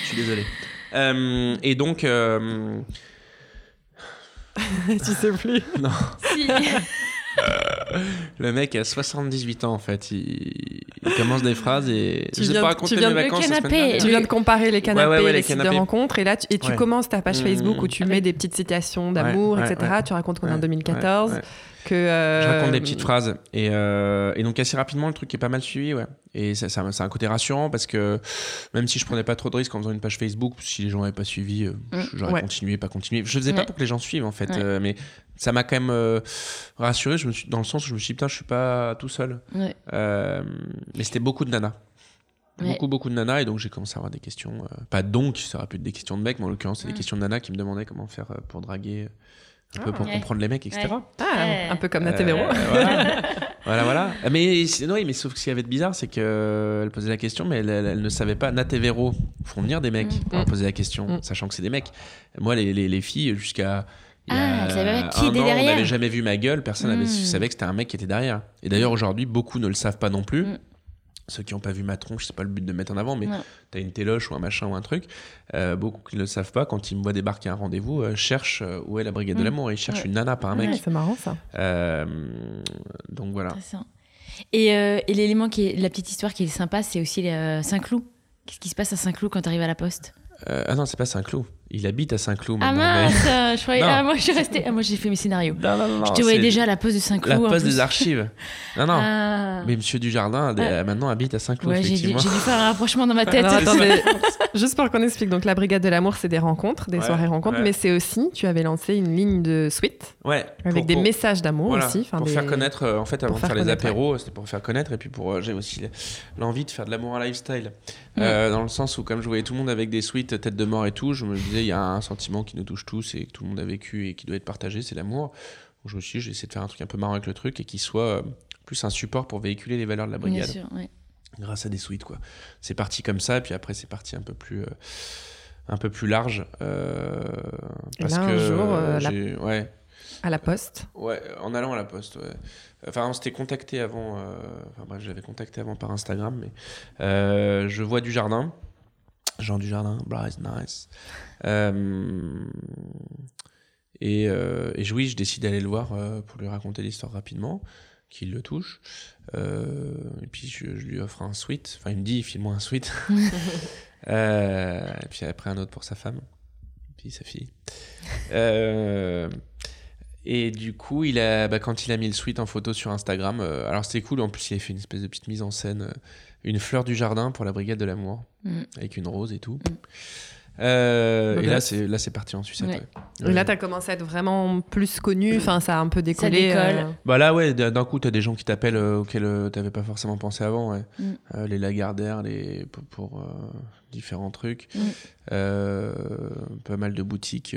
suis désolé. Euh, et donc. tu sais plus. Non. Si. Le mec a 78 ans en fait. Il, commence des phrases et tu je viens, pas raconter mes vacances. Canapé. Tu viens de comparer les canapés, les, sites de rencontres et là tu, et tu commences ta page mmh. Facebook où tu mets des petites citations d'amour, etc. Tu racontes qu'on est en 2014. Que euh, Je raconte des petites phrases. Et, euh, et, donc, assez rapidement, le truc est pas mal suivi. Ouais. Et ça, ça, c'est un côté rassurant parce que même si je prenais pas trop de risques en faisant une page Facebook, si les gens n'avaient pas suivi, euh, mmh. j'aurais continué, pas continué. Je faisais pas pour que les gens suivent en fait. mais ça m'a quand même rassuré je me suis, dans le sens où je me suis dit, putain, je suis pas tout seul. mais c'était beaucoup de nanas. Beaucoup, beaucoup de nanas, et donc j'ai commencé à avoir des questions. pas donc, ça aurait pu être des questions de mecs, mais en l'occurrence, c'est des mmh. questions de nanas qui me demandaient comment faire pour draguer un peu pour comprendre les mecs, etc. Ah, un peu comme Natevero. Euh, voilà. voilà, voilà. Mais, oui, mais sauf que ce qui avait de bizarre, c'est qu'elle posait la question, mais elle, ne savait pas. Natevero font venir des mecs mm. pour poser la question, mm. sachant que c'est des mecs. Moi, les, les, les filles, jusqu'à. Ah, elle savait pas qui était derrière. On n'avait jamais vu ma gueule, personne ne mm. savait que c'était un mec qui était derrière. Et d'ailleurs, aujourd'hui, beaucoup ne le savent pas non plus ceux qui n'ont pas vu ma tronche, c'est pas le but de mettre en avant, mais tu as une téloche ou un machin ou un truc. Euh, beaucoup qui ne le savent pas, quand ils me voient débarquer à un rendez-vous, euh, cherchent euh, où est la brigade de mm. l'amour. Ils cherchent une nana, pas un mec. c'est marrant ça. donc voilà. Et, et l'élément qui est, la petite histoire qui est sympa, c'est aussi Saint-Cloud. Qu'est-ce qui se passe à Saint-Cloud quand tu arrives à la poste? Ah non, c'est pas Saint-Cloud. Il habite à Saint-Cloud. Ah mince, je croyais... ah, moi je suis resté. Ah, moi j'ai fait mes scénarios. Non, non, non, je te voyais déjà à la poste de Saint-Cloud. La poste des archives. Non, non. Ah. Mais Monsieur Dujardin ah. maintenant habite à Saint-Cloud. Ouais, j'ai dû, faire un rapprochement dans ma tête. juste pour qu'on explique, donc la Brigade de l'amour, c'est des rencontres, des soirées rencontres, mais c'est aussi, tu avais lancé une ligne de suite. Ouais. Avec des messages d'amour aussi. Pour faire connaître, euh, en fait, avant de faire, les apéros, c'était pour faire connaître, et puis pour euh, j'ai aussi l'envie de faire de l'amour à lifestyle. Mm. Euh, dans le sens où, comme je voyais tout le monde avec des suites, tête de mort et tout, je me disais, il y a un sentiment qui nous touche tous et que tout le monde a vécu et qui doit être partagé, c'est l'amour. Je me suis dit, j'essaie de faire un truc un peu marrant avec le truc et qui soit euh, plus un support pour véhiculer les valeurs de la brigade. Bien sûr, Grâce à des suites, quoi. C'est parti comme ça, et puis après, c'est parti un peu plus. Euh, un peu plus large euh, parce là, que un jour, ouais à la poste ouais en allant à la poste ouais. enfin on s'était contacté avant enfin bref j'avais contacté avant par Instagram mais je vois du jardin Jean du Jardin, Bryce Nice. Euh, et, euh, et, oui, je décide d'aller le voir euh, pour lui raconter l'histoire rapidement, qu'il le touche. et puis je, lui offre un sweat. Enfin, il me dit, file-moi un sweat. et puis après un autre pour sa femme. Et puis sa fille. et du coup, il a, bah, quand il a mis le sweat en photo sur Instagram, alors c'était cool. En plus, il a fait une espèce de petite mise en scène une fleur du jardin pour la brigade de l'amour, mm. avec une rose et tout. Mm. Euh, et là, c'est là, c'est parti en sucette. Et là, tu as commencé à être vraiment plus connu. Enfin, ça a un peu décollé. Euh... Bah là, ouais. D'un coup, tu as des gens qui t'appellent euh, auxquels euh, tu n'avais pas forcément pensé avant. Ouais. Mm. les Lagardère, les pour, différents trucs. pas mal de boutiques.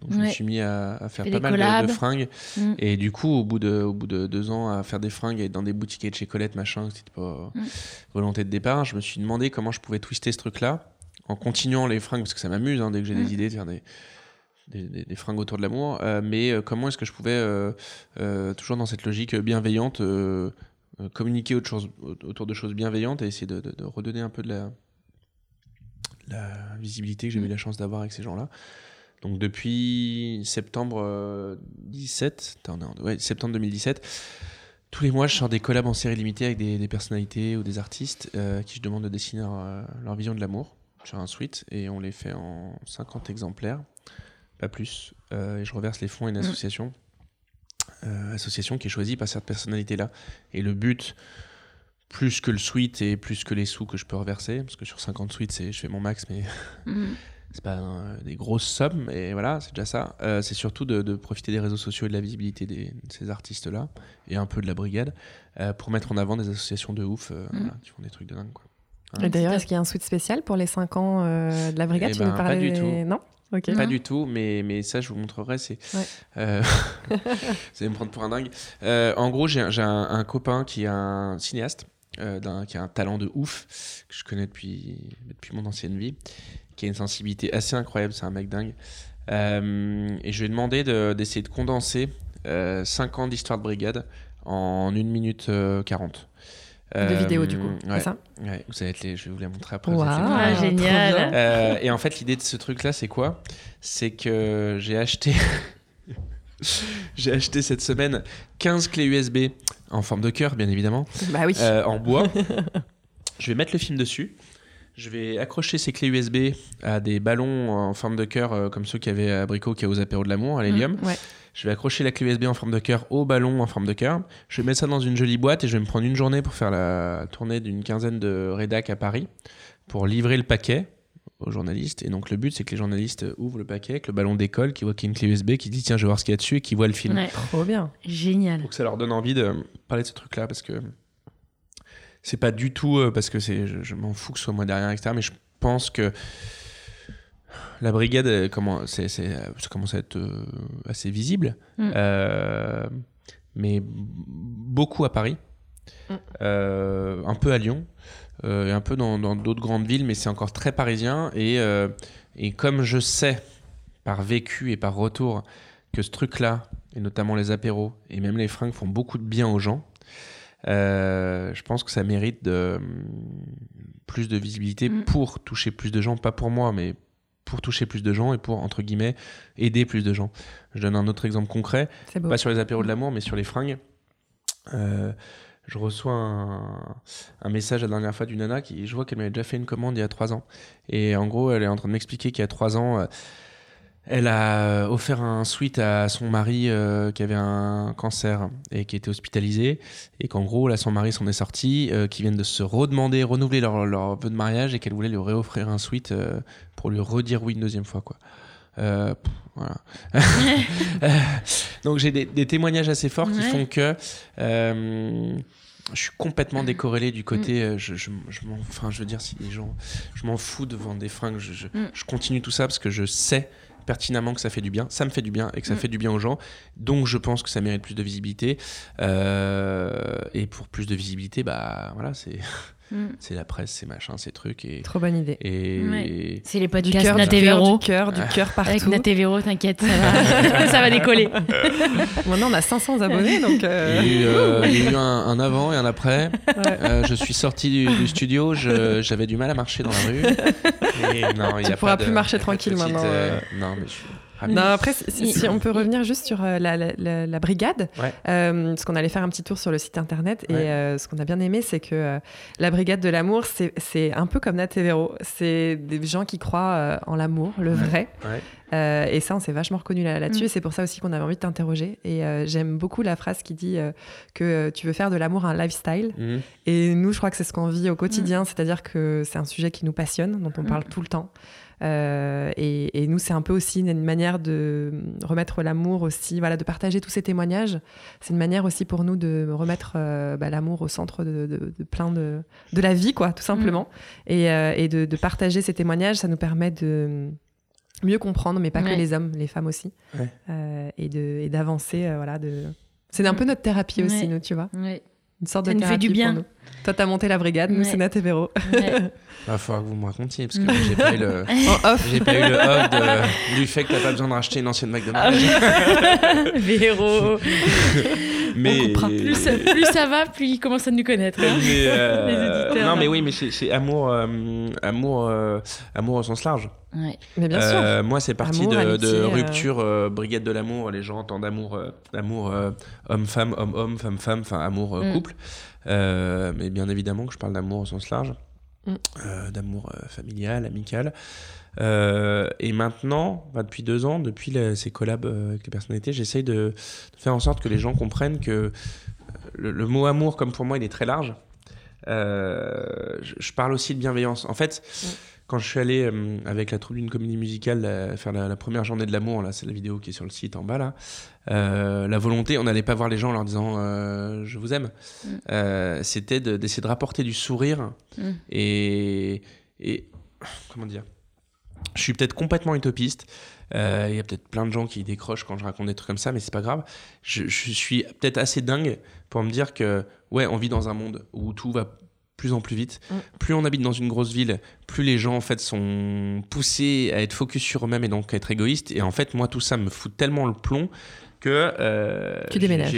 donc je me suis mis à, faire pas mal de, fringues. Et du coup, au bout de au bout de deux ans, à faire des fringues et dans des boutiques et de chez Colette, machin, c'était pas volonté de départ. Je me suis demandé comment je pouvais twister ce truc-là en continuant les fringues, parce que ça m'amuse hein, dès que j'ai des mm. idées de faire des, des, fringues autour de l'amour, euh, mais euh, comment est-ce que je pouvais, euh, toujours dans cette logique bienveillante, communiquer autre chose, autour de choses bienveillantes et essayer de, redonner un peu de la, la visibilité que j'ai eu mm. la chance d'avoir avec ces gens-là. Donc depuis septembre 17, ouais, septembre 2017, tous les mois, je sors des collabs en série limitée avec des, personnalités ou des artistes qui je demande de dessiner leur vision de l'amour sur un suite et on les fait en 50 exemplaires, pas plus. Euh, et je reverse les fonds à une mm. association, euh, association qui est choisie par cette personnalité-là. Et le but, plus que le suite et plus que les sous que je peux reverser, parce que sur 50 suites, je fais mon max, mais mm. c'est pas des grosses sommes, mais voilà, c'est déjà ça. c'est surtout de, profiter des réseaux sociaux et de la visibilité des, de ces artistes-là, et un peu de la brigade, pour mettre en avant des associations de ouf mm. qui font des trucs de dingue. Quoi. Et d'ailleurs, est-ce qu'il y a un suite spécial pour les 5 ans de la brigade? Eh ben, Pas du tout. Non? Pas du tout, mais, mais ça, je vous montrerai. C'est, euh, vous allez me prendre pour un dingue. Euh, en gros, j'ai, un, copain qui est un cinéaste, euh, qui a un talent de ouf, que je connais depuis, depuis mon ancienne vie, qui a une sensibilité assez incroyable. C'est un mec dingue. et je lui ai demandé d'essayer de condenser 5 ans d'histoire de brigade en 1 minute 40 de vidéos du coup, euh, c'est ça ouais, vous allez les, je vais vous les montrer après. Ah, génial. Euh, et en fait, l'idée de ce truc-là, c'est quoi? C'est que j'ai acheté, j'ai acheté cette semaine 15 clés USB en forme de cœur, bien évidemment, bah oui. Euh, en bois. je vais mettre le film dessus. Je vais accrocher ces clés USB à des ballons en forme de cœur, comme ceux qu'il y avait à Brico, qui a aux apéros de l'amour, à l'hélium. Mmh, ouais. Je vais accrocher la clé USB en forme de cœur au ballon en forme de cœur. Je vais mettre ça dans une jolie boîte et je vais me prendre une journée pour faire la tournée d'une quinzaine de rédacs à Paris pour livrer le paquet aux journalistes. Et donc le but, c'est que les journalistes ouvrent le paquet, que le ballon décolle, qu'ils voient qu'il y a une clé USB, qu'ils disent tiens, je vais voir ce qu'il y a dessus et qu'ils voient le film. Trop bien. Génial. Donc ça leur donne envie de parler de ce truc-là parce que c'est pas du tout euh, parce que c'est, je, m'en fous que ce soit moi derrière, etc. Mais je pense que la brigade, comment, c'est, ça commence à être euh, assez visible, mm. euh, mais beaucoup à Paris, mm. un peu à Lyon, et un peu dans, d'autres grandes villes, mais c'est encore très parisien. Et, et comme je sais, par vécu et par retour, que ce truc-là, et notamment les apéros, et même les fringues font beaucoup de bien aux gens, je pense que ça mérite de, plus de visibilité mm. pour toucher plus de gens, pas pour moi, mais pour toucher plus de gens et pour, entre guillemets, aider plus de gens. Je donne un autre exemple concret, pas sur les apéros de l'amour, mais sur les fringues. Euh, je reçois un, message la dernière fois d'une nana qui, je vois qu'elle m'avait déjà fait une commande il y a trois ans. Et en gros, elle est en train de m'expliquer qu'il y a trois ans, euh, elle a offert un suite à son mari euh, qui avait un cancer et qui était hospitalisé. Et qu'en gros, là, son mari s'en est sorti, euh, qui viennent de se redemander, renouveler leur, leur vœu de mariage et qu'elle voulait lui réoffrir un suite euh, pour lui redire oui une deuxième fois. Quoi. voilà. Donc j'ai des, témoignages assez forts qui font que je suis complètement décorrélé du côté. Mm. je, je, enfin, je veux dire, si les gens. Je m'en fous de vendre des fringues. Je, mm. je, continue tout ça parce que je sais pertinemment que ça fait du bien, ça me fait du bien et que ça mm. fait du bien aux gens. Donc je pense que ça mérite plus de visibilité. Euh, et pour plus de visibilité, bah voilà, c'est. Mm. C'est la presse, c'est machin, ces trucs. Et, Trop bonne idée. Et... C'est les podcasts Natevero. Du cœur, du cœur partout. Avec Natevero, t'inquiète, ça va, ça va décoller. Maintenant, on a 500 abonnés, donc. Euh, il, y a eu, euh, un, avant et un après. je suis sorti du, studio, j'avais du mal à marcher dans la rue. Et non, il tu pourras plus marcher tranquille maintenant. non, mais je suis non, après, si, on peut revenir juste sur euh, la, brigade, euh, parce qu'on allait faire un petit tour sur le site internet, et euh, ce qu'on a bien aimé, c'est que la brigade de l'amour, c'est un peu comme Nat C'est des gens qui croient en l'amour, le vrai. et ça, on s'est vachement reconnu là-dessus, mm. et c'est pour ça aussi qu'on avait envie de t'interroger. Et j'aime beaucoup la phrase qui dit que tu veux faire de l'amour un lifestyle. Mm. Et nous, je crois que c'est ce qu'on vit au quotidien, mm. c'est-à-dire que c'est un sujet qui nous passionne, dont on parle tout le temps. Euh, et, nous, c'est un peu aussi une manière de remettre l'amour aussi, voilà, de partager tous ces témoignages. C'est une manière aussi pour nous de remettre euh, bah, l'amour au centre de, plein de, de la vie, quoi, tout simplement. Mm. Et, euh, et de, partager ces témoignages, ça nous permet de mieux comprendre, mais pas que les hommes, les femmes aussi, et d'avancer, voilà, de... C'est un peu notre thérapie aussi, nous, tu vois. Une sorte de thérapie du bien. pour nous. Toi, t'as monté la brigade, nous, c'est Nat et Véro. Il va falloir que vous me racontiez, parce que j'ai pas eu le, j'ai pas eu le off du fait que t'as pas besoin de racheter une ancienne McDonald's. Véro mais plus, ça, va, plus ils commencent à nous connaître. Hein. Euh, Les éditeurs. Non, mais oui, mais c'est amour, euh, amour, euh, amour au sens large. Ouais. Mais bien sûr. Moi, c'est parti de, rupture, brigade de l'amour. Les gens entendent amour, amour homme-femme, homme-homme, femme-femme, enfin amour mm. couple. mais bien évidemment que je parle d'amour au sens large. Mm. d'amour familial, amical. Euh, et maintenant, depuis deux ans, depuis ces collabs euh, avec les personnalités, j'essaye de, faire en sorte que les gens comprennent que euh, le, mot amour, comme pour moi, il est très large. je, parle aussi de bienveillance. En fait, mm. Quand je suis allé avec la troupe d'une comédie musicale faire la, première journée de l'amour, là, c'est la vidéo qui est sur le site en bas là. la volonté, on n'allait pas voir les gens en leur disant je vous aime. Mm. C'était d'essayer de, rapporter du sourire mm. et, et comment dire je suis peut-être complètement utopiste. Euh, il y a peut-être plein de gens qui décrochent quand je raconte des trucs comme ça, mais c'est pas grave. Je, suis peut-être assez dingue pour me dire que, ouais, on vit dans un monde où tout va plus en plus vite. Mm. Plus on habite dans une grosse ville, plus les gens en fait sont poussés à être focus sur eux-mêmes et donc à être égoïstes. Et en fait, moi, tout ça me fout tellement le plomb que euh, tu déménages.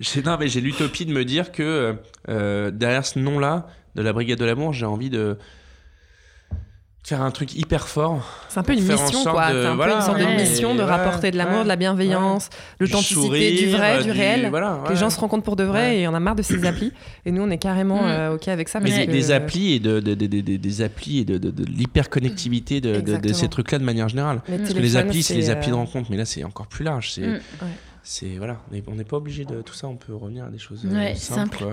J'ai l'utopie de me dire que euh, derrière ce nom-là de la Brigade de l'amour, j'ai envie de faire un truc hyper fort. C'est un peu une mission, quoi. C'est un peu une sorte de mission de rapporter de l'amour, de la bienveillance, l'authenticité, du vrai, du, réel. que les gens se rencontrent pour de vrai et on a marre de ces applis. Et nous, on est carrément mm. euh, OK avec ça. Mais des, applis et de, des applis et de, de, l'hyperconnectivité de, ces trucs-là de manière générale. Parce que les applis, c'est les applis de euh, rencontre, mais là, c'est encore plus large. C'est. Mm. C'est voilà, on n'est pas obligé de tout ça, on peut revenir à des choses euh, simples.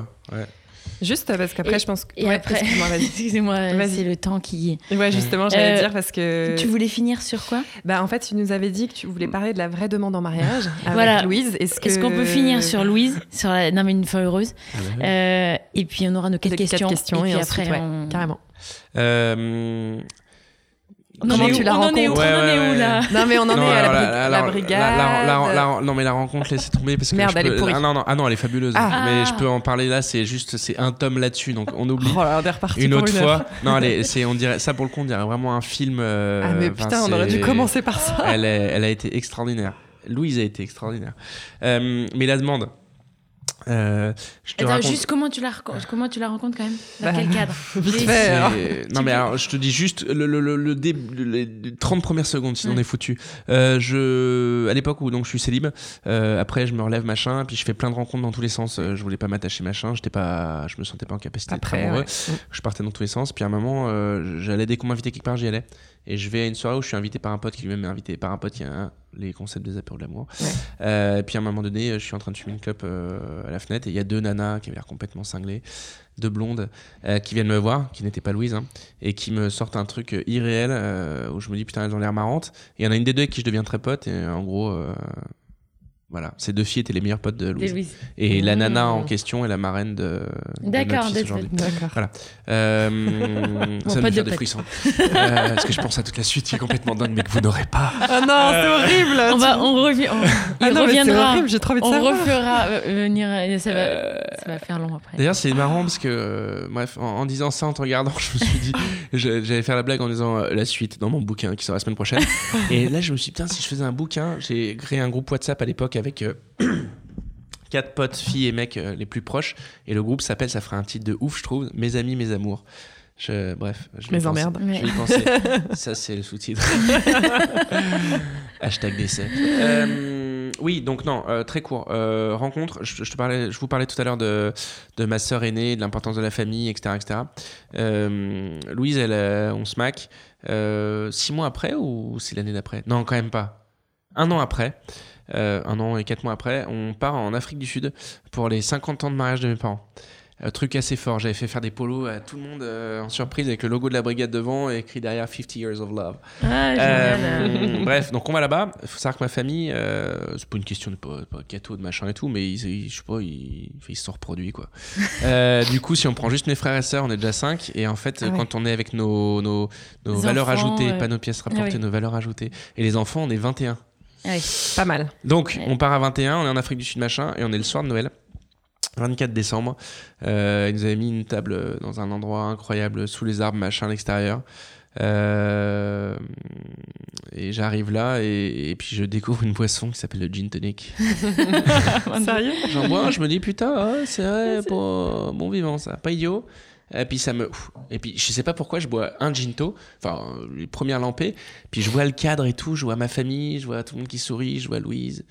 Juste parce qu'après, je pense que. Et après, excusez-moi, c'est le temps qui. Ouais, justement, j'allais euh, dire parce que. Tu voulais finir sur quoi? Bah, en fait, tu nous avais dit que tu voulais parler de la vraie demande en mariage avec voilà. Louise. Est-ce qu'on peut finir sur Louise, sur la... Non, mais une fois heureuse ah euh, Et puis, on aura nos quatre, questions, questions. Et, puis après, carrément. Euh, Comment tu la rencontres On en est où là Non mais on en est à la, brigade. non mais la rencontre laissez tomber parce que Merde, elle est pourrie. Ah non non ah non elle est fabuleuse. Ah. Mais je peux en parler là c'est juste c'est un tome là-dessus donc on oublie. Oh là, on est reparti une autre une fois. non allez c'est on dirait ça pour le coup on dirait vraiment un film. Euh, ah mais putain on aurait dû commencer par ça. Elle elle a été extraordinaire. Louise a été extraordinaire. Euh, mais la demande. Euh, je te raconte... juste comment tu la comment tu la rencontres quand même? Dans bah, quel cadre non mais alors je te dis juste le, le, le, les 30 premières secondes sinon on est foutu. Euh, je à l'époque où donc je suis célib euh, après je me relève machin puis je fais plein de rencontres dans tous les sens. Euh, je voulais pas m'attacher machin j'étais pas je me sentais pas en capacité après, de je partais dans tous les sens puis à un moment euh, j'allais dès qu'on m'invitait quelque part j'y allais et je vais à une soirée où je suis invité par un pote qui lui-même est invité par un pote qui a les concepts des apéros de l'amour. Euh, et puis à un moment donné, je suis en train de fumer une clope euh, à la fenêtre et il y a deux nanas qui avaient l'air complètement cinglées, deux blondes, euh, qui viennent me voir, qui n'étaient pas Louise, hein, et qui me sortent un truc irréel où je me dis putain, elles ont l'air marrantes. Et il y en a une des deux avec qui je deviens très pote et en gros, voilà, ces deux filles étaient les meilleures potes de Louise. Et la nana en question est la marraine de. D'accord, d'accord. Voilà. Euh, ça me fait des frissons. euh, parce que je pense à toute la suite qui est complètement dingue, mais que vous n'aurez pas. Ah non, c'est euh, horrible. On va, on revient. On, ah reviendra. Horrible, j'ai trop envie de on refera euh, venir. Ça va, ça va faire long après. D'ailleurs, c'est marrant parce que, bref, en, disant ça, en te regardant, je me suis dit, j'allais faire la blague en disant la suite dans mon bouquin qui sera la semaine prochaine. Et là, je me suis dit, putain, si je faisais un bouquin, j'ai créé un groupe WhatsApp à l'époque avec euh, quatre potes, filles et mecs euh, les plus proches. Et le groupe s'appelle, ça ferait un titre de ouf, je trouve, Mes amis, mes amours. Je, bref, je les emmerde. Ça, c'est le sous-titre. Hashtag décès. Euh, oui, donc non, très court. rencontre, je, te parlais, je vous parlais tout à l'heure de, de ma sœur aînée, de l'importance de la famille, etc. etc. Louise, elle, on se mac. six mois après ou c'est l'année d'après? Non, quand même pas. Un an après. Euh, un an et quatre mois après, on part en Afrique du Sud pour les 50 ans de mariage de mes parents. Un truc assez fort. J'avais fait faire des polos à tout le monde euh, en surprise avec le logo de la brigade devant et écrit derrière 50 Years of Love. Ah, euh, bref, donc on va là-bas. Il faut savoir que ma famille, c'est pas une question de pas, gâteau, de machin et tout, mais ils, je sais pas, ils, ils se sont reproduits quoi. du coup, si on prend juste mes frères et sœurs, on est déjà 5. Et en fait, ah quand on est avec nos, nos, nos valeurs ajoutées, pas nos pièces rapportées, ah nos valeurs ajoutées, et les enfants, on est 21. Oui, pas mal. Donc, on part à 21, on est en Afrique du Sud, machin, et on est le soir de Noël. 24 décembre, euh, ils nous avaient mis une table dans un endroit incroyable, sous les arbres, machin, à l'extérieur. Euh, et j'arrive là et, puis je découvre une boisson qui s'appelle le gin tonic. Sérieux? J'en bois, je me dis putain, c'est vrai, pour bon vivant ça, pas idiot. Et puis ça me. Et puis je sais pas pourquoi je bois un ginto, enfin les premières lampées, puis je vois le cadre et tout, je vois ma famille, je vois tout le monde qui sourit, je vois Louise.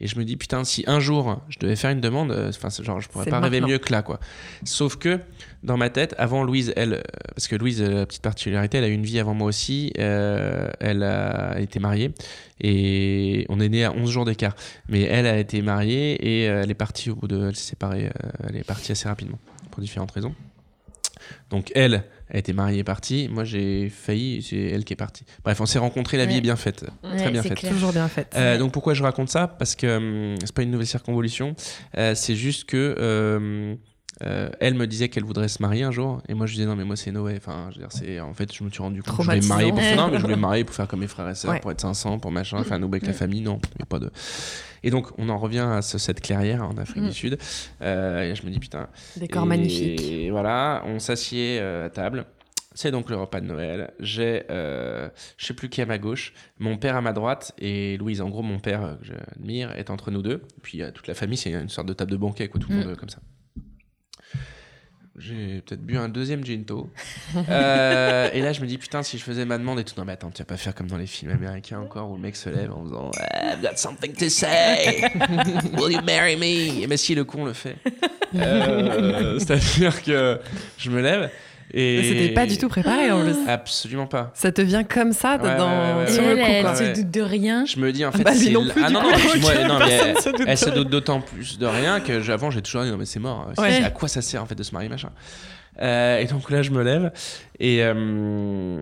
Et je me dis, putain, si un jour je devais faire une demande, euh, enfin, genre, je pourrais pas rêver mieux que là, quoi. Sauf que, dans ma tête, avant Louise, elle, euh, parce que Louise, la petite particularité, elle a eu une vie avant moi aussi, euh, elle a été mariée, et on est né à 11 jours d'écart. Mais elle a été mariée, et elle est partie au bout de, elle s'est séparée, elle est partie assez rapidement pour différentes raisons. Donc elle a été mariée et partie. Moi, j'ai failli, c'est elle qui est partie. Bref, on s'est rencontrés, la vie est bien faite. Ouais, Très bien faite. clair. Toujours bien faite. Euh, donc pourquoi je raconte ça? Parce que hum, c'est pas une nouvelle circonvolution. Euh, c'est juste que euh, elle me disait qu'elle voudrait se marier un jour, et moi je disais non mais moi c'est Noé. Enfin, je veux dire, c'est en fait je me suis rendu compte que je voulais me marier pour Traumatisant. non mais je voulais me marier pour faire comme mes frères et sœurs, Ouais. pour être 500, pour machin, faire un avec la Mm. famille. Non, a pas de. Et donc on en revient à ce- cette clairière en Afrique Mm. du Sud. Euh, et je me dis putain. Décor Et magnifique. voilà, on s'assied euh, à table. C'est donc le repas de Noël. J'ai, euh, je sais plus qui à ma gauche, mon père à ma droite et Louise. En gros, mon père que j'admire est entre nous deux. Puis toute la famille, c'est une sorte de table de banquet, quoi, tout le Mm. monde comme ça. J'ai peut-être bu un deuxième ginto. Euh, et là, je me dis, putain, si je faisais ma demande et tout. Non, mais attends, tu vas pas faire comme dans les films américains encore où le mec se lève en faisant I've got something to say. Will you marry me? Et ben si, le con le fait. Euh, C'est-à-dire que je me lève et. C'était pas du tout préparé en plus. Absolument pas. Ça te vient comme ça Ouais, dans... ouais, ouais, sur ouais, le elle, coup, se doute de rien. Je me dis en fait. Bah, lui c'est non l- plus, ah non, coup. non, mais moi, non, mais Personne elle, se doute elle se doute d'autant plus de rien que j'- avant j'ai toujours dit non mais c'est mort. À quoi ça sert en fait de se marier machin. Euh, et donc là je me lève et, euh,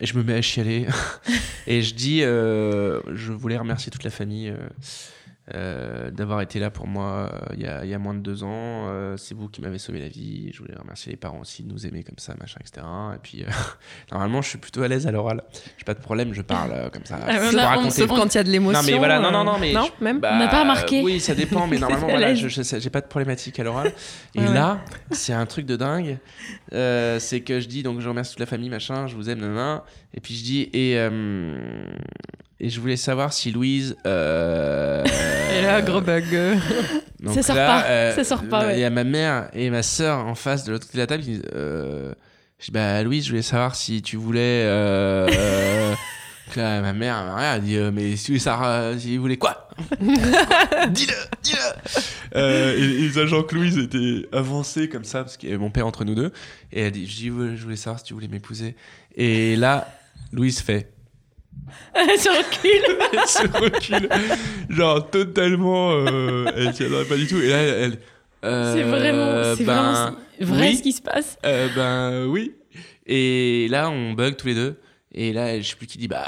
et je me mets à chialer et je dis euh, je voulais remercier toute la famille. Euh, euh, d'avoir été là pour moi euh, il y, a, il y a moins de deux ans. Euh, c'est vous qui m'avez sauvé la vie. Je voulais remercier les parents aussi de nous aimer comme ça, machin, etc. Et puis, euh, normalement, je suis plutôt à l'aise à l'oral. J'ai pas de problème, je parle euh, comme ça. Ah, je on. Sauf quand il y a de l'émotion. Non, mais voilà, non, non, euh, non, mais Non, je- même bah, On n'a pas remarqué. Oui, ça dépend, mais normalement, voilà, j'ai pas de problématique à l'oral. Et Ouais, là, c'est un truc de dingue. Euh, c'est que je dis, donc je remercie toute la famille, machin, je vous aime, nanana. Et puis je dis, et, euh, et je voulais savoir si Louise. euh, Et là, gros bug. donc Ça sort là, pas, euh, ça sort pas, Il ouais. y a ma mère et ma sœur en face de l'autre côté de la table qui disent euh, Je dis Bah, Louise, je voulais savoir si tu voulais. Euh, euh, que là, ma mère, ma mère, elle dit euh, Mais si ça, euh, si vous voulez quoi Dis-le, dis-le euh, et, et sachant que Louise était avancée comme ça, parce qu'il y avait mon père entre nous deux, et elle dit Je dis Ouais, Je voulais savoir si tu voulais m'épouser. Et là, Louise fait. Elle se recule. Elle se recule, genre totalement, euh, elle s'y attendait pas du tout. Et là, elle, euh, C'est vraiment, c'est ben, vraiment vrai oui. ce qui se passe. euh, ben oui. Et là, on bug tous les deux. Et là, je sais plus qui dit, bah,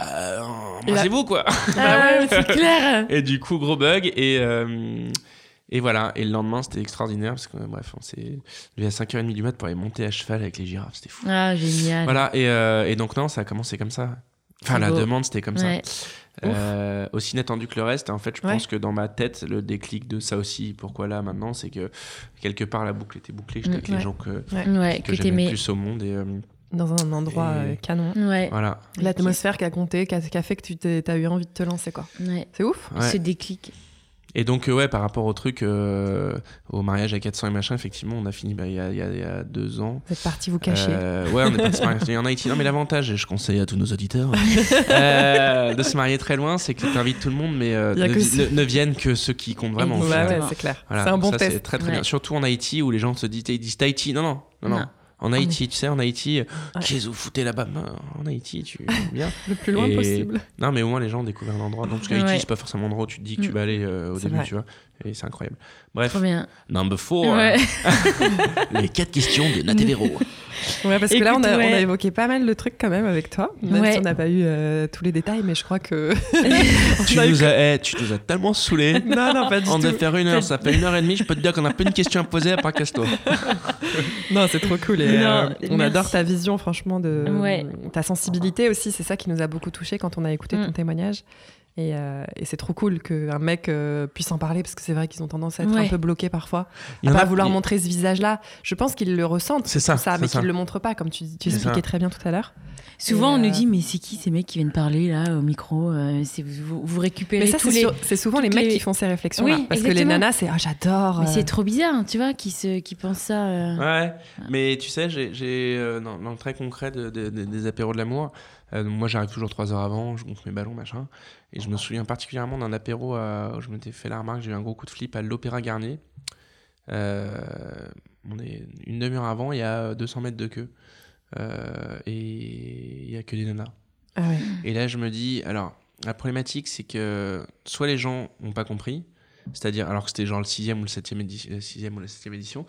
embrassez-vous quoi. Ah ouais, c'est clair. Et du coup, gros bug. Et, euh, et voilà. Et le lendemain, c'était extraordinaire parce que, bref, on s'est levé à 5h30 du mat pour aller monter à cheval avec les girafes. C'était fou. Ah, génial. Voilà. Et, euh, et donc, non, ça a commencé comme ça. Enfin, la beau. demande, c'était comme ça. Euh, aussi inattendu que le reste. En fait, je Ouais. pense que dans ma tête, le déclic de ça aussi, pourquoi là maintenant, c'est que quelque part la boucle était bouclée. J'étais Mm, avec les gens que, Ouais, que que j'aimais plus au monde. Et euh, Dans un endroit Et- euh, canon. Ouais. voilà. L'atmosphère qui a compté, qui a, qui a fait que tu t'as eu envie de te lancer, quoi. C'est ouf. Ouais. Ce déclic. Et donc, euh, ouais, par rapport au truc, euh, au mariage à 400 et machin, effectivement, on a fini bah, il y, a, y a- y a deux ans. Vous êtes parti vous cacher. Euh, ouais, on est parti se marier en Haïti. Non, mais l'avantage, et je conseille à tous nos auditeurs, euh, de se marier très loin, c'est que tu invites tout le monde, mais ne, ne- ne viennent que ceux qui comptent vraiment. au Ouais, c'est clair. Voilà, c'est un bon ça, test. C'est très très Ouais. bien. Surtout en Haïti où les gens se disent, ils disent. Non, non, non, non. Non. En Ah, Haïti, tu sais, en Haïti, Ouais. qu'est-ce que vous foutez là-bas? Non, En Haïti, tu bien. Le plus loin Et- possible. Non, mais au moins les gens ont découvert un endroit. Donc, parce qu'Haïti, Ouais. c'est pas forcément un endroit où tu te dis que tu Mm. vas aller euh, au début, vrai. tu vois. Et c'est incroyable. Bref, bien. number four. Ouais. les quatre questions de Natevero. Ouais, parce que là, on a, Écoute, ouais. on a évoqué pas mal de trucs quand même avec toi. Même Ouais. si on n'a pas eu euh, tous les détails, mais je crois que. tu, a nous as, eh, tu nous as tellement saoulés. Non, non, pas du On devait tout. faire une heure, ça fait une heure et demie. Je peux te dire qu'on a plein de questions à poser à part casse-toi. Non, c'est trop cool. Et, Non, euh, on merci. adore ta vision, franchement, de Ouais. ta sensibilité aussi. C'est ça qui nous a beaucoup touché quand on a écouté ton Mm. témoignage. Et, euh, et c'est trop cool qu'un mec euh, puisse en parler parce que c'est vrai qu'ils ont tendance à être Ouais. un peu bloqués parfois, à pas a- vouloir il- montrer ce visage-là. Je pense qu'ils le ressentent, C'est ça, tout ça c'est mais qu'ils le montrent pas, comme tu, expliquais ça. très bien tout à l'heure. Souvent, Et, on nous euh, dit, mais c'est qui ces mecs qui viennent parler là au micro euh, c'est- vous, vous récupérez Mais ça, tous c'est les. sur- c'est souvent les mecs les- qui font ces réflexions-là. Oui, parce que les nanas, c'est ah, j'adore. Mais c'est trop bizarre, tu vois, qui, se, qui pensent ça. euh. Ouais, mais tu sais, j'ai, j'ai, euh, dans, dans le très concret de- de- de- des apéros de l'amour, euh, moi j'arrive toujours trois heures avant, je gonfle mes ballons, machin. Et je me souviens particulièrement d'un apéro à- où je m'étais fait la remarque, j'ai eu un gros coup de flip à l'Opéra Garnier. Euh, on est une demi-heure avant, il y a 200 mètres de queue. Euh, et il y a que des nanas. ah ouais. Et là, je me dis, alors, la problématique, c'est que soit les gens n'ont pas compris, c'est-à-dire, alors que c'était genre le 6 ou le 7 édition, le 6 ou la 7 édition,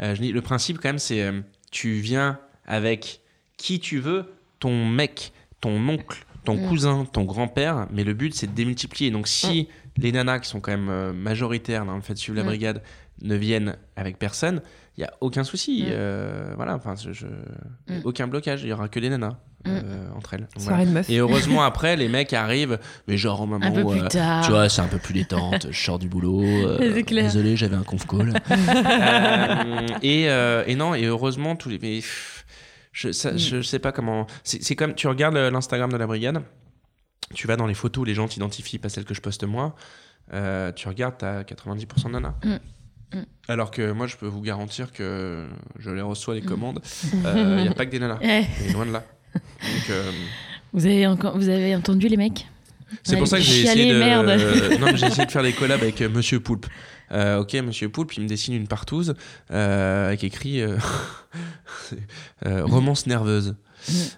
euh, je dis, le principe quand même, c'est euh, tu viens avec qui tu veux, ton mec, ton oncle, ton Mm. cousin, ton grand-père, mais le but c'est de démultiplier. Donc si les nanas qui sont quand même euh, majoritaires dans le fait de suivre la Mm. brigade ne viennent avec personne, il y a aucun souci. Mm. euh, voilà, enfin, je, je- Mm. aucun blocage. Il y aura que des nanas Mm. euh, entre elles. Donc, voilà. Soirée de meuf. Et heureusement après, les mecs arrivent, mais genre au moment où, euh, tu vois, c'est un peu plus détente. je sors du boulot. euh. Désolé, j'avais un conf call. Et, et non, et heureusement, tous les. Je, ça, je sais pas comment. C'est comme. Tu regardes euh, l'Instagram de la brigade, tu vas dans les photos où les gens t'identifient, pas celles que je poste moi. euh, tu regardes, t'as 90% de nanas. Mm. Mm. Alors que moi, je peux vous garantir que je les reçois Mm. les commandes. Il n'y a pas que des nanas. Loin de là. Donc, euh, Vous avez encore, vous avez entendu les mecs? C'est Ouais, pour ça que j'ai essayé de. essayé de faire des collabs avec euh, Monsieur Poulpe. Euh, ok, Monsieur Poulpe, il me dessine une partouze euh, avec écrit euh, romance nerveuse,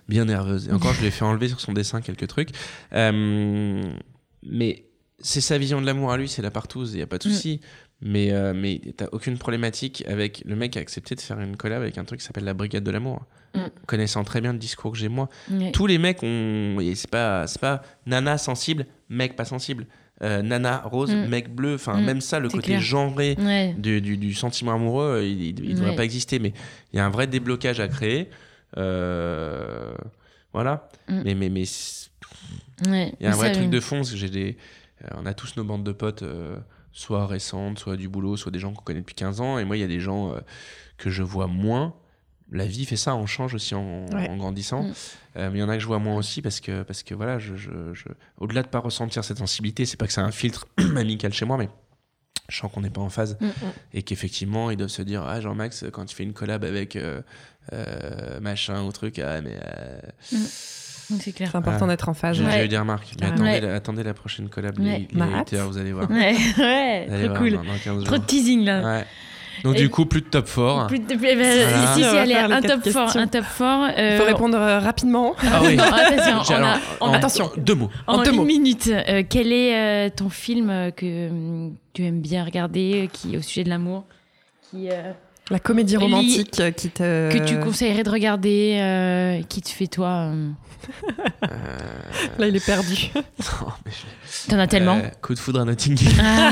bien nerveuse. Et encore, je lui ai fait enlever sur son dessin quelques trucs. Mais c'est sa vision de l'amour à lui, c'est la partouze, il y a pas de Mm. souci. Mais, euh, mais t'as aucune problématique avec le mec qui a accepté de faire une collab avec un truc qui s'appelle la Brigade de l'amour. Mm. Connaissant très bien le discours que j'ai moi, tous les mecs ont c'est pas pas nana sensible mec pas sensible Euh, nana rose Mm. mec bleu enfin Mm. même ça le côté clair. genré Ouais. du, du, du sentiment amoureux il, il, il devrait Ouais. pas exister mais il y a un vrai déblocage à créer Euh, voilà mais mais mais c'est- Ouais. il y a un vrai truc euh, de fond parce que j'ai des euh, on a tous nos bandes de potes euh, soit récentes soit du boulot soit des gens qu'on connaît depuis 15 ans et moi il y a des gens euh, que je vois moins la vie fait ça, on change aussi en, Ouais. en grandissant. Mm. Euh, mais il y en a que je vois moins aussi parce que, parce que voilà, je, je- je- au-delà de pas ressentir cette sensibilité, c'est pas que c'est un filtre amical chez moi, mais je sens qu'on n'est pas en phase Mm, et qu'effectivement ils doivent se dire Ah, Jean-Max, quand tu fais une collab avec euh, euh, machin ou truc, ah, mais euh, C'est clair. C'est important Ouais. d'être en phase. j'ai eu des remarques. Mais Ouais. attendez, la, attendez la prochaine collab, Ouais. les, les Ma hâte. haters, vous allez voir. Ouais, ouais, Vous allez trop voir cool. dans- dans 15 Trop de teasing là. Ouais. Donc, Et- du coup, plus de top 4. Plus de- eh ben, Voilà. Si, si, On va allez, faire les un top fort, questions. un top. Il faut répondre euh, rapidement. Ah oui. Non, attention, J'ai- on a- alors, on en- a- Attention. Deux mots. En, En deux une mots. minute, euh, quel est euh, ton film euh, que tu aimes bien regarder, qui est au sujet de l'amour, qui, euh, La comédie romantique qui te. que tu conseillerais de regarder, euh, qui te fait toi euh, Euh, Là, il est perdu. je- T'en as tellement. Euh, coup de foudre à Notting Hill. Ah.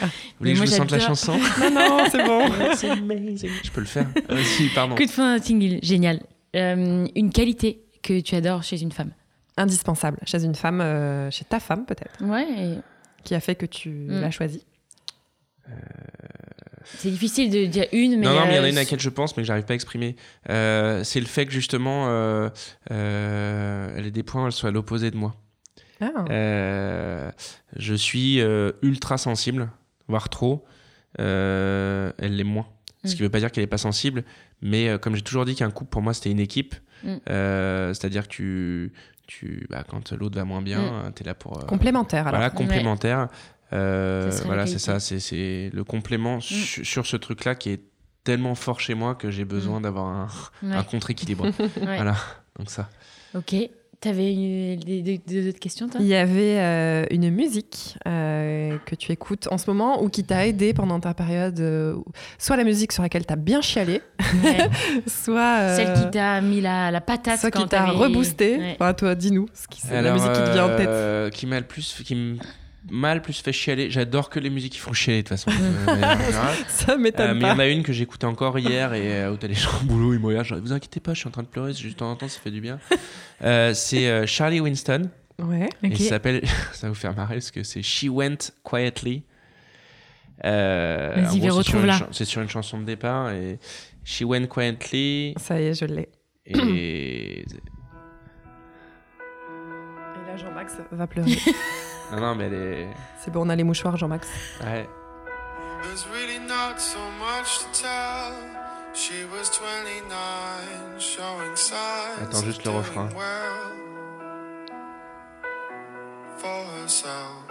Vous voulez que je vous sente la chanson non, non, c'est bon. Je peux le faire. Euh, si, pardon. Coup de fin Notting Hill, génial. Euh, une qualité que tu adores chez une femme. Indispensable chez une femme, euh, chez ta femme peut-être, Ouais, et qui a fait que tu Mm. l'as choisie. C'est difficile de dire une, mais. non, non, mais il y en a euh, une à laquelle je pense, mais que j'arrive pas à exprimer. Euh, c'est le fait que justement, euh, euh, elle ait des points, elle soit à l'opposé de moi. Ah. Euh, je suis euh, ultra sensible, voire trop. Euh, elle l'est moins. Ce Mm. qui veut pas dire qu'elle est pas sensible, mais euh, comme j'ai toujours dit qu'un couple pour moi c'était une équipe, Mm. euh, c'est-à-dire que tu, tu, bah, quand l'autre va moins bien, tu es là pour. euh, Complémentaire alors. voilà, complémentaire. Euh, voilà, c'est ça, c'est- c'est le complément su- sur ce truc-là qui est tellement fort chez moi que j'ai besoin d'avoir un, ouais, un contre-équilibre. ouais. Voilà, donc ça. Ok. T'avais une- des, des- des autres questions, toi? Il y avait euh, une musique euh, que tu écoutes en ce moment ou qui t'a aidé pendant ta période, euh, soit la musique sur laquelle t'as bien chialé, Ouais. soit euh, Celle qui t'a mis la, la patate soit quand qui t'a reboosté. Ouais. Enfin, toi, dis-nous, ce qui- c'est la musique qui te vient en tête. euh, qui m'a le plus, qui m'a le plus fait chialer. J'adore que les musiques qui font chialer de toute façon. euh, générale. Ça Euh, m'étonne mais il y en a une que j'écoutais encore hier et euh, où t'as les gens au boulot, ils regardent, genre, vous inquiétez pas, je suis en train de pleurer, c'est juste de temps en temps, ça fait du bien. Euh, c'est euh, Charlie Winston. Ouais. Ok. Et ça s'appelle, ça va vous faire marrer parce que c'est She Went Quietly. Euh, Vas-y, gros, Véro, c'est sur une trouve-la. chan- C'est sur une chanson de départ et She Went Quietly Ça y est, je l'ai. et Et là, Jean-Max va pleurer. Non non mais elle est c'est bon, on a les mouchoirs, Jean-Max. ouais. There's really not so much to tell. She was 29, showing signs Attends juste le refrain. well for herself.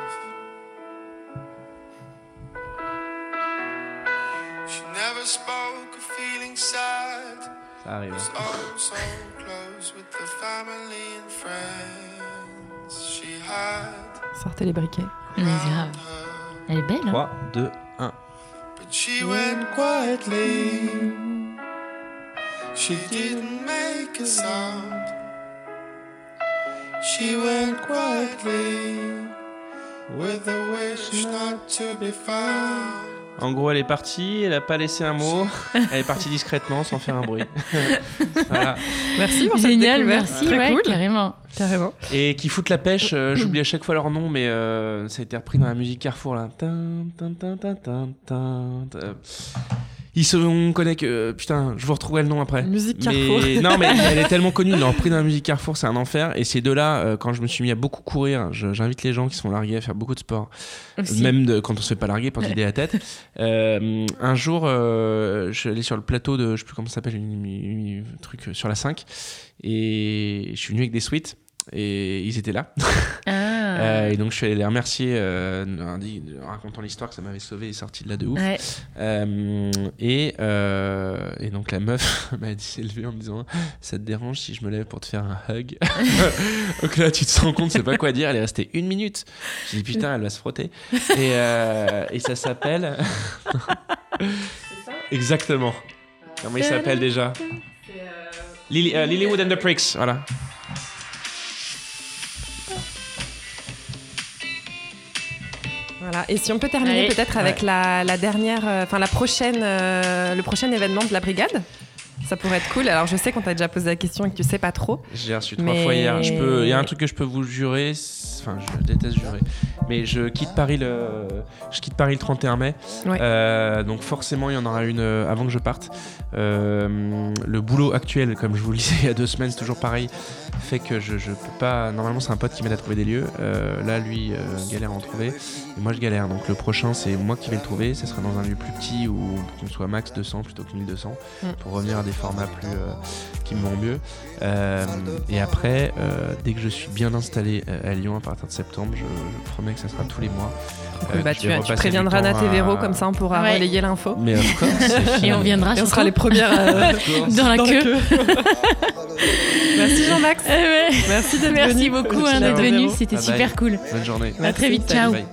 She never spoke of feeling sad. ça arrive. Was oh so close with the family and friends she had Sortez les briquets. Mais grave. Elle est belle. Hein 3, 2, 1. But she went quietly. She didn't make a sound. She went quietly with a wish not to be found. En gros, elle est partie, elle a pas laissé un mot, elle est partie discrètement sans faire un bruit. voilà. Merci pour Génial, merci, Très ouais, cool. carrément. Carrément. Et qui foutent la pêche, euh, j'oublie à chaque fois leur nom, mais euh, ça a été repris dans la musique Carrefour là. Tin, tin, tin, Euh, Ils se, on connaît que putain, je vous retrouverai le nom après. Musique Mais- Carrefour. non, mais elle est tellement connue, l'ont repris dans la musique Carrefour, c'est un enfer. Et ces deux-là, euh, quand je me suis mis à beaucoup courir, j'invite les gens qui sont largués à faire beaucoup de sport, Aussi. même de, quand on se fait pas larguer, pour vider la tête. Euh, un jour, euh, je suis allé sur le plateau de, je sais plus comment ça s'appelle, une- truc sur la 5, et je suis venu avec des suites. Et ils étaient là. Ah. Euh, et donc je suis allé les remercier euh, en dit- en racontant l'histoire que ça m'avait sauvé et sorti de là de ouf. Ouais. Euh, et, euh, et donc la meuf m'a dit s'est levée en me disant ça te dérange si je me lève pour te faire un hug? Donc là tu te rends compte c'est pas quoi dire elle est restée une minute. J'ai dit putain elle va se frotter et, euh, et ça s'appelle exactement. Comment il s'appelle déjà? Lily, euh, Lilywood and the Pricks voilà Voilà. Et si on peut terminer peut-être avec la, la dernière, euh, enfin la prochaine, euh, le prochain événement de la brigade? Ça pourrait être cool. Alors je sais qu'on t'a déjà posé la question et que tu sais pas trop. J'ai reçu trois fois hier. Je peux. Il y a un truc que je peux vous jurer. Enfin, je déteste jurer. Mais je quitte Paris le. Je quitte Paris le 31 mai. Ouais. Euh, donc forcément, il y en aura une euh, avant que je parte. Euh, le boulot actuel, comme je vous le disais il y a deux semaines, c'est toujours pareil, fait que je, je peux pas. Normalement, c'est un pote qui m'aide à trouver des lieux. Euh, là, lui, galère à en trouver. Et moi, je galère. Donc le prochain, c'est moi qui vais le trouver. Ce sera dans un lieu plus petit où on soit max 200 plutôt que 1200 Mm. pour revenir à des formats plus euh, qui me vont mieux. Euh, et après, euh, dès que je suis bien installé à Lyon à partir de septembre, je, je promets que ça sera tous les mois. Euh, Bah, tu, préviendras Nat et Véro à- comme ça on pourra Ouais. relayer l'info. Mais of course. Et on viendra Et on sera les premières euh, dans la dans queue. Merci Jean-Max. Eh ouais. Merci d'être Merci venu. beaucoup hein, d'être venu, c'était bye. super cool. Bonne journée. À très vite, ciao. Bye.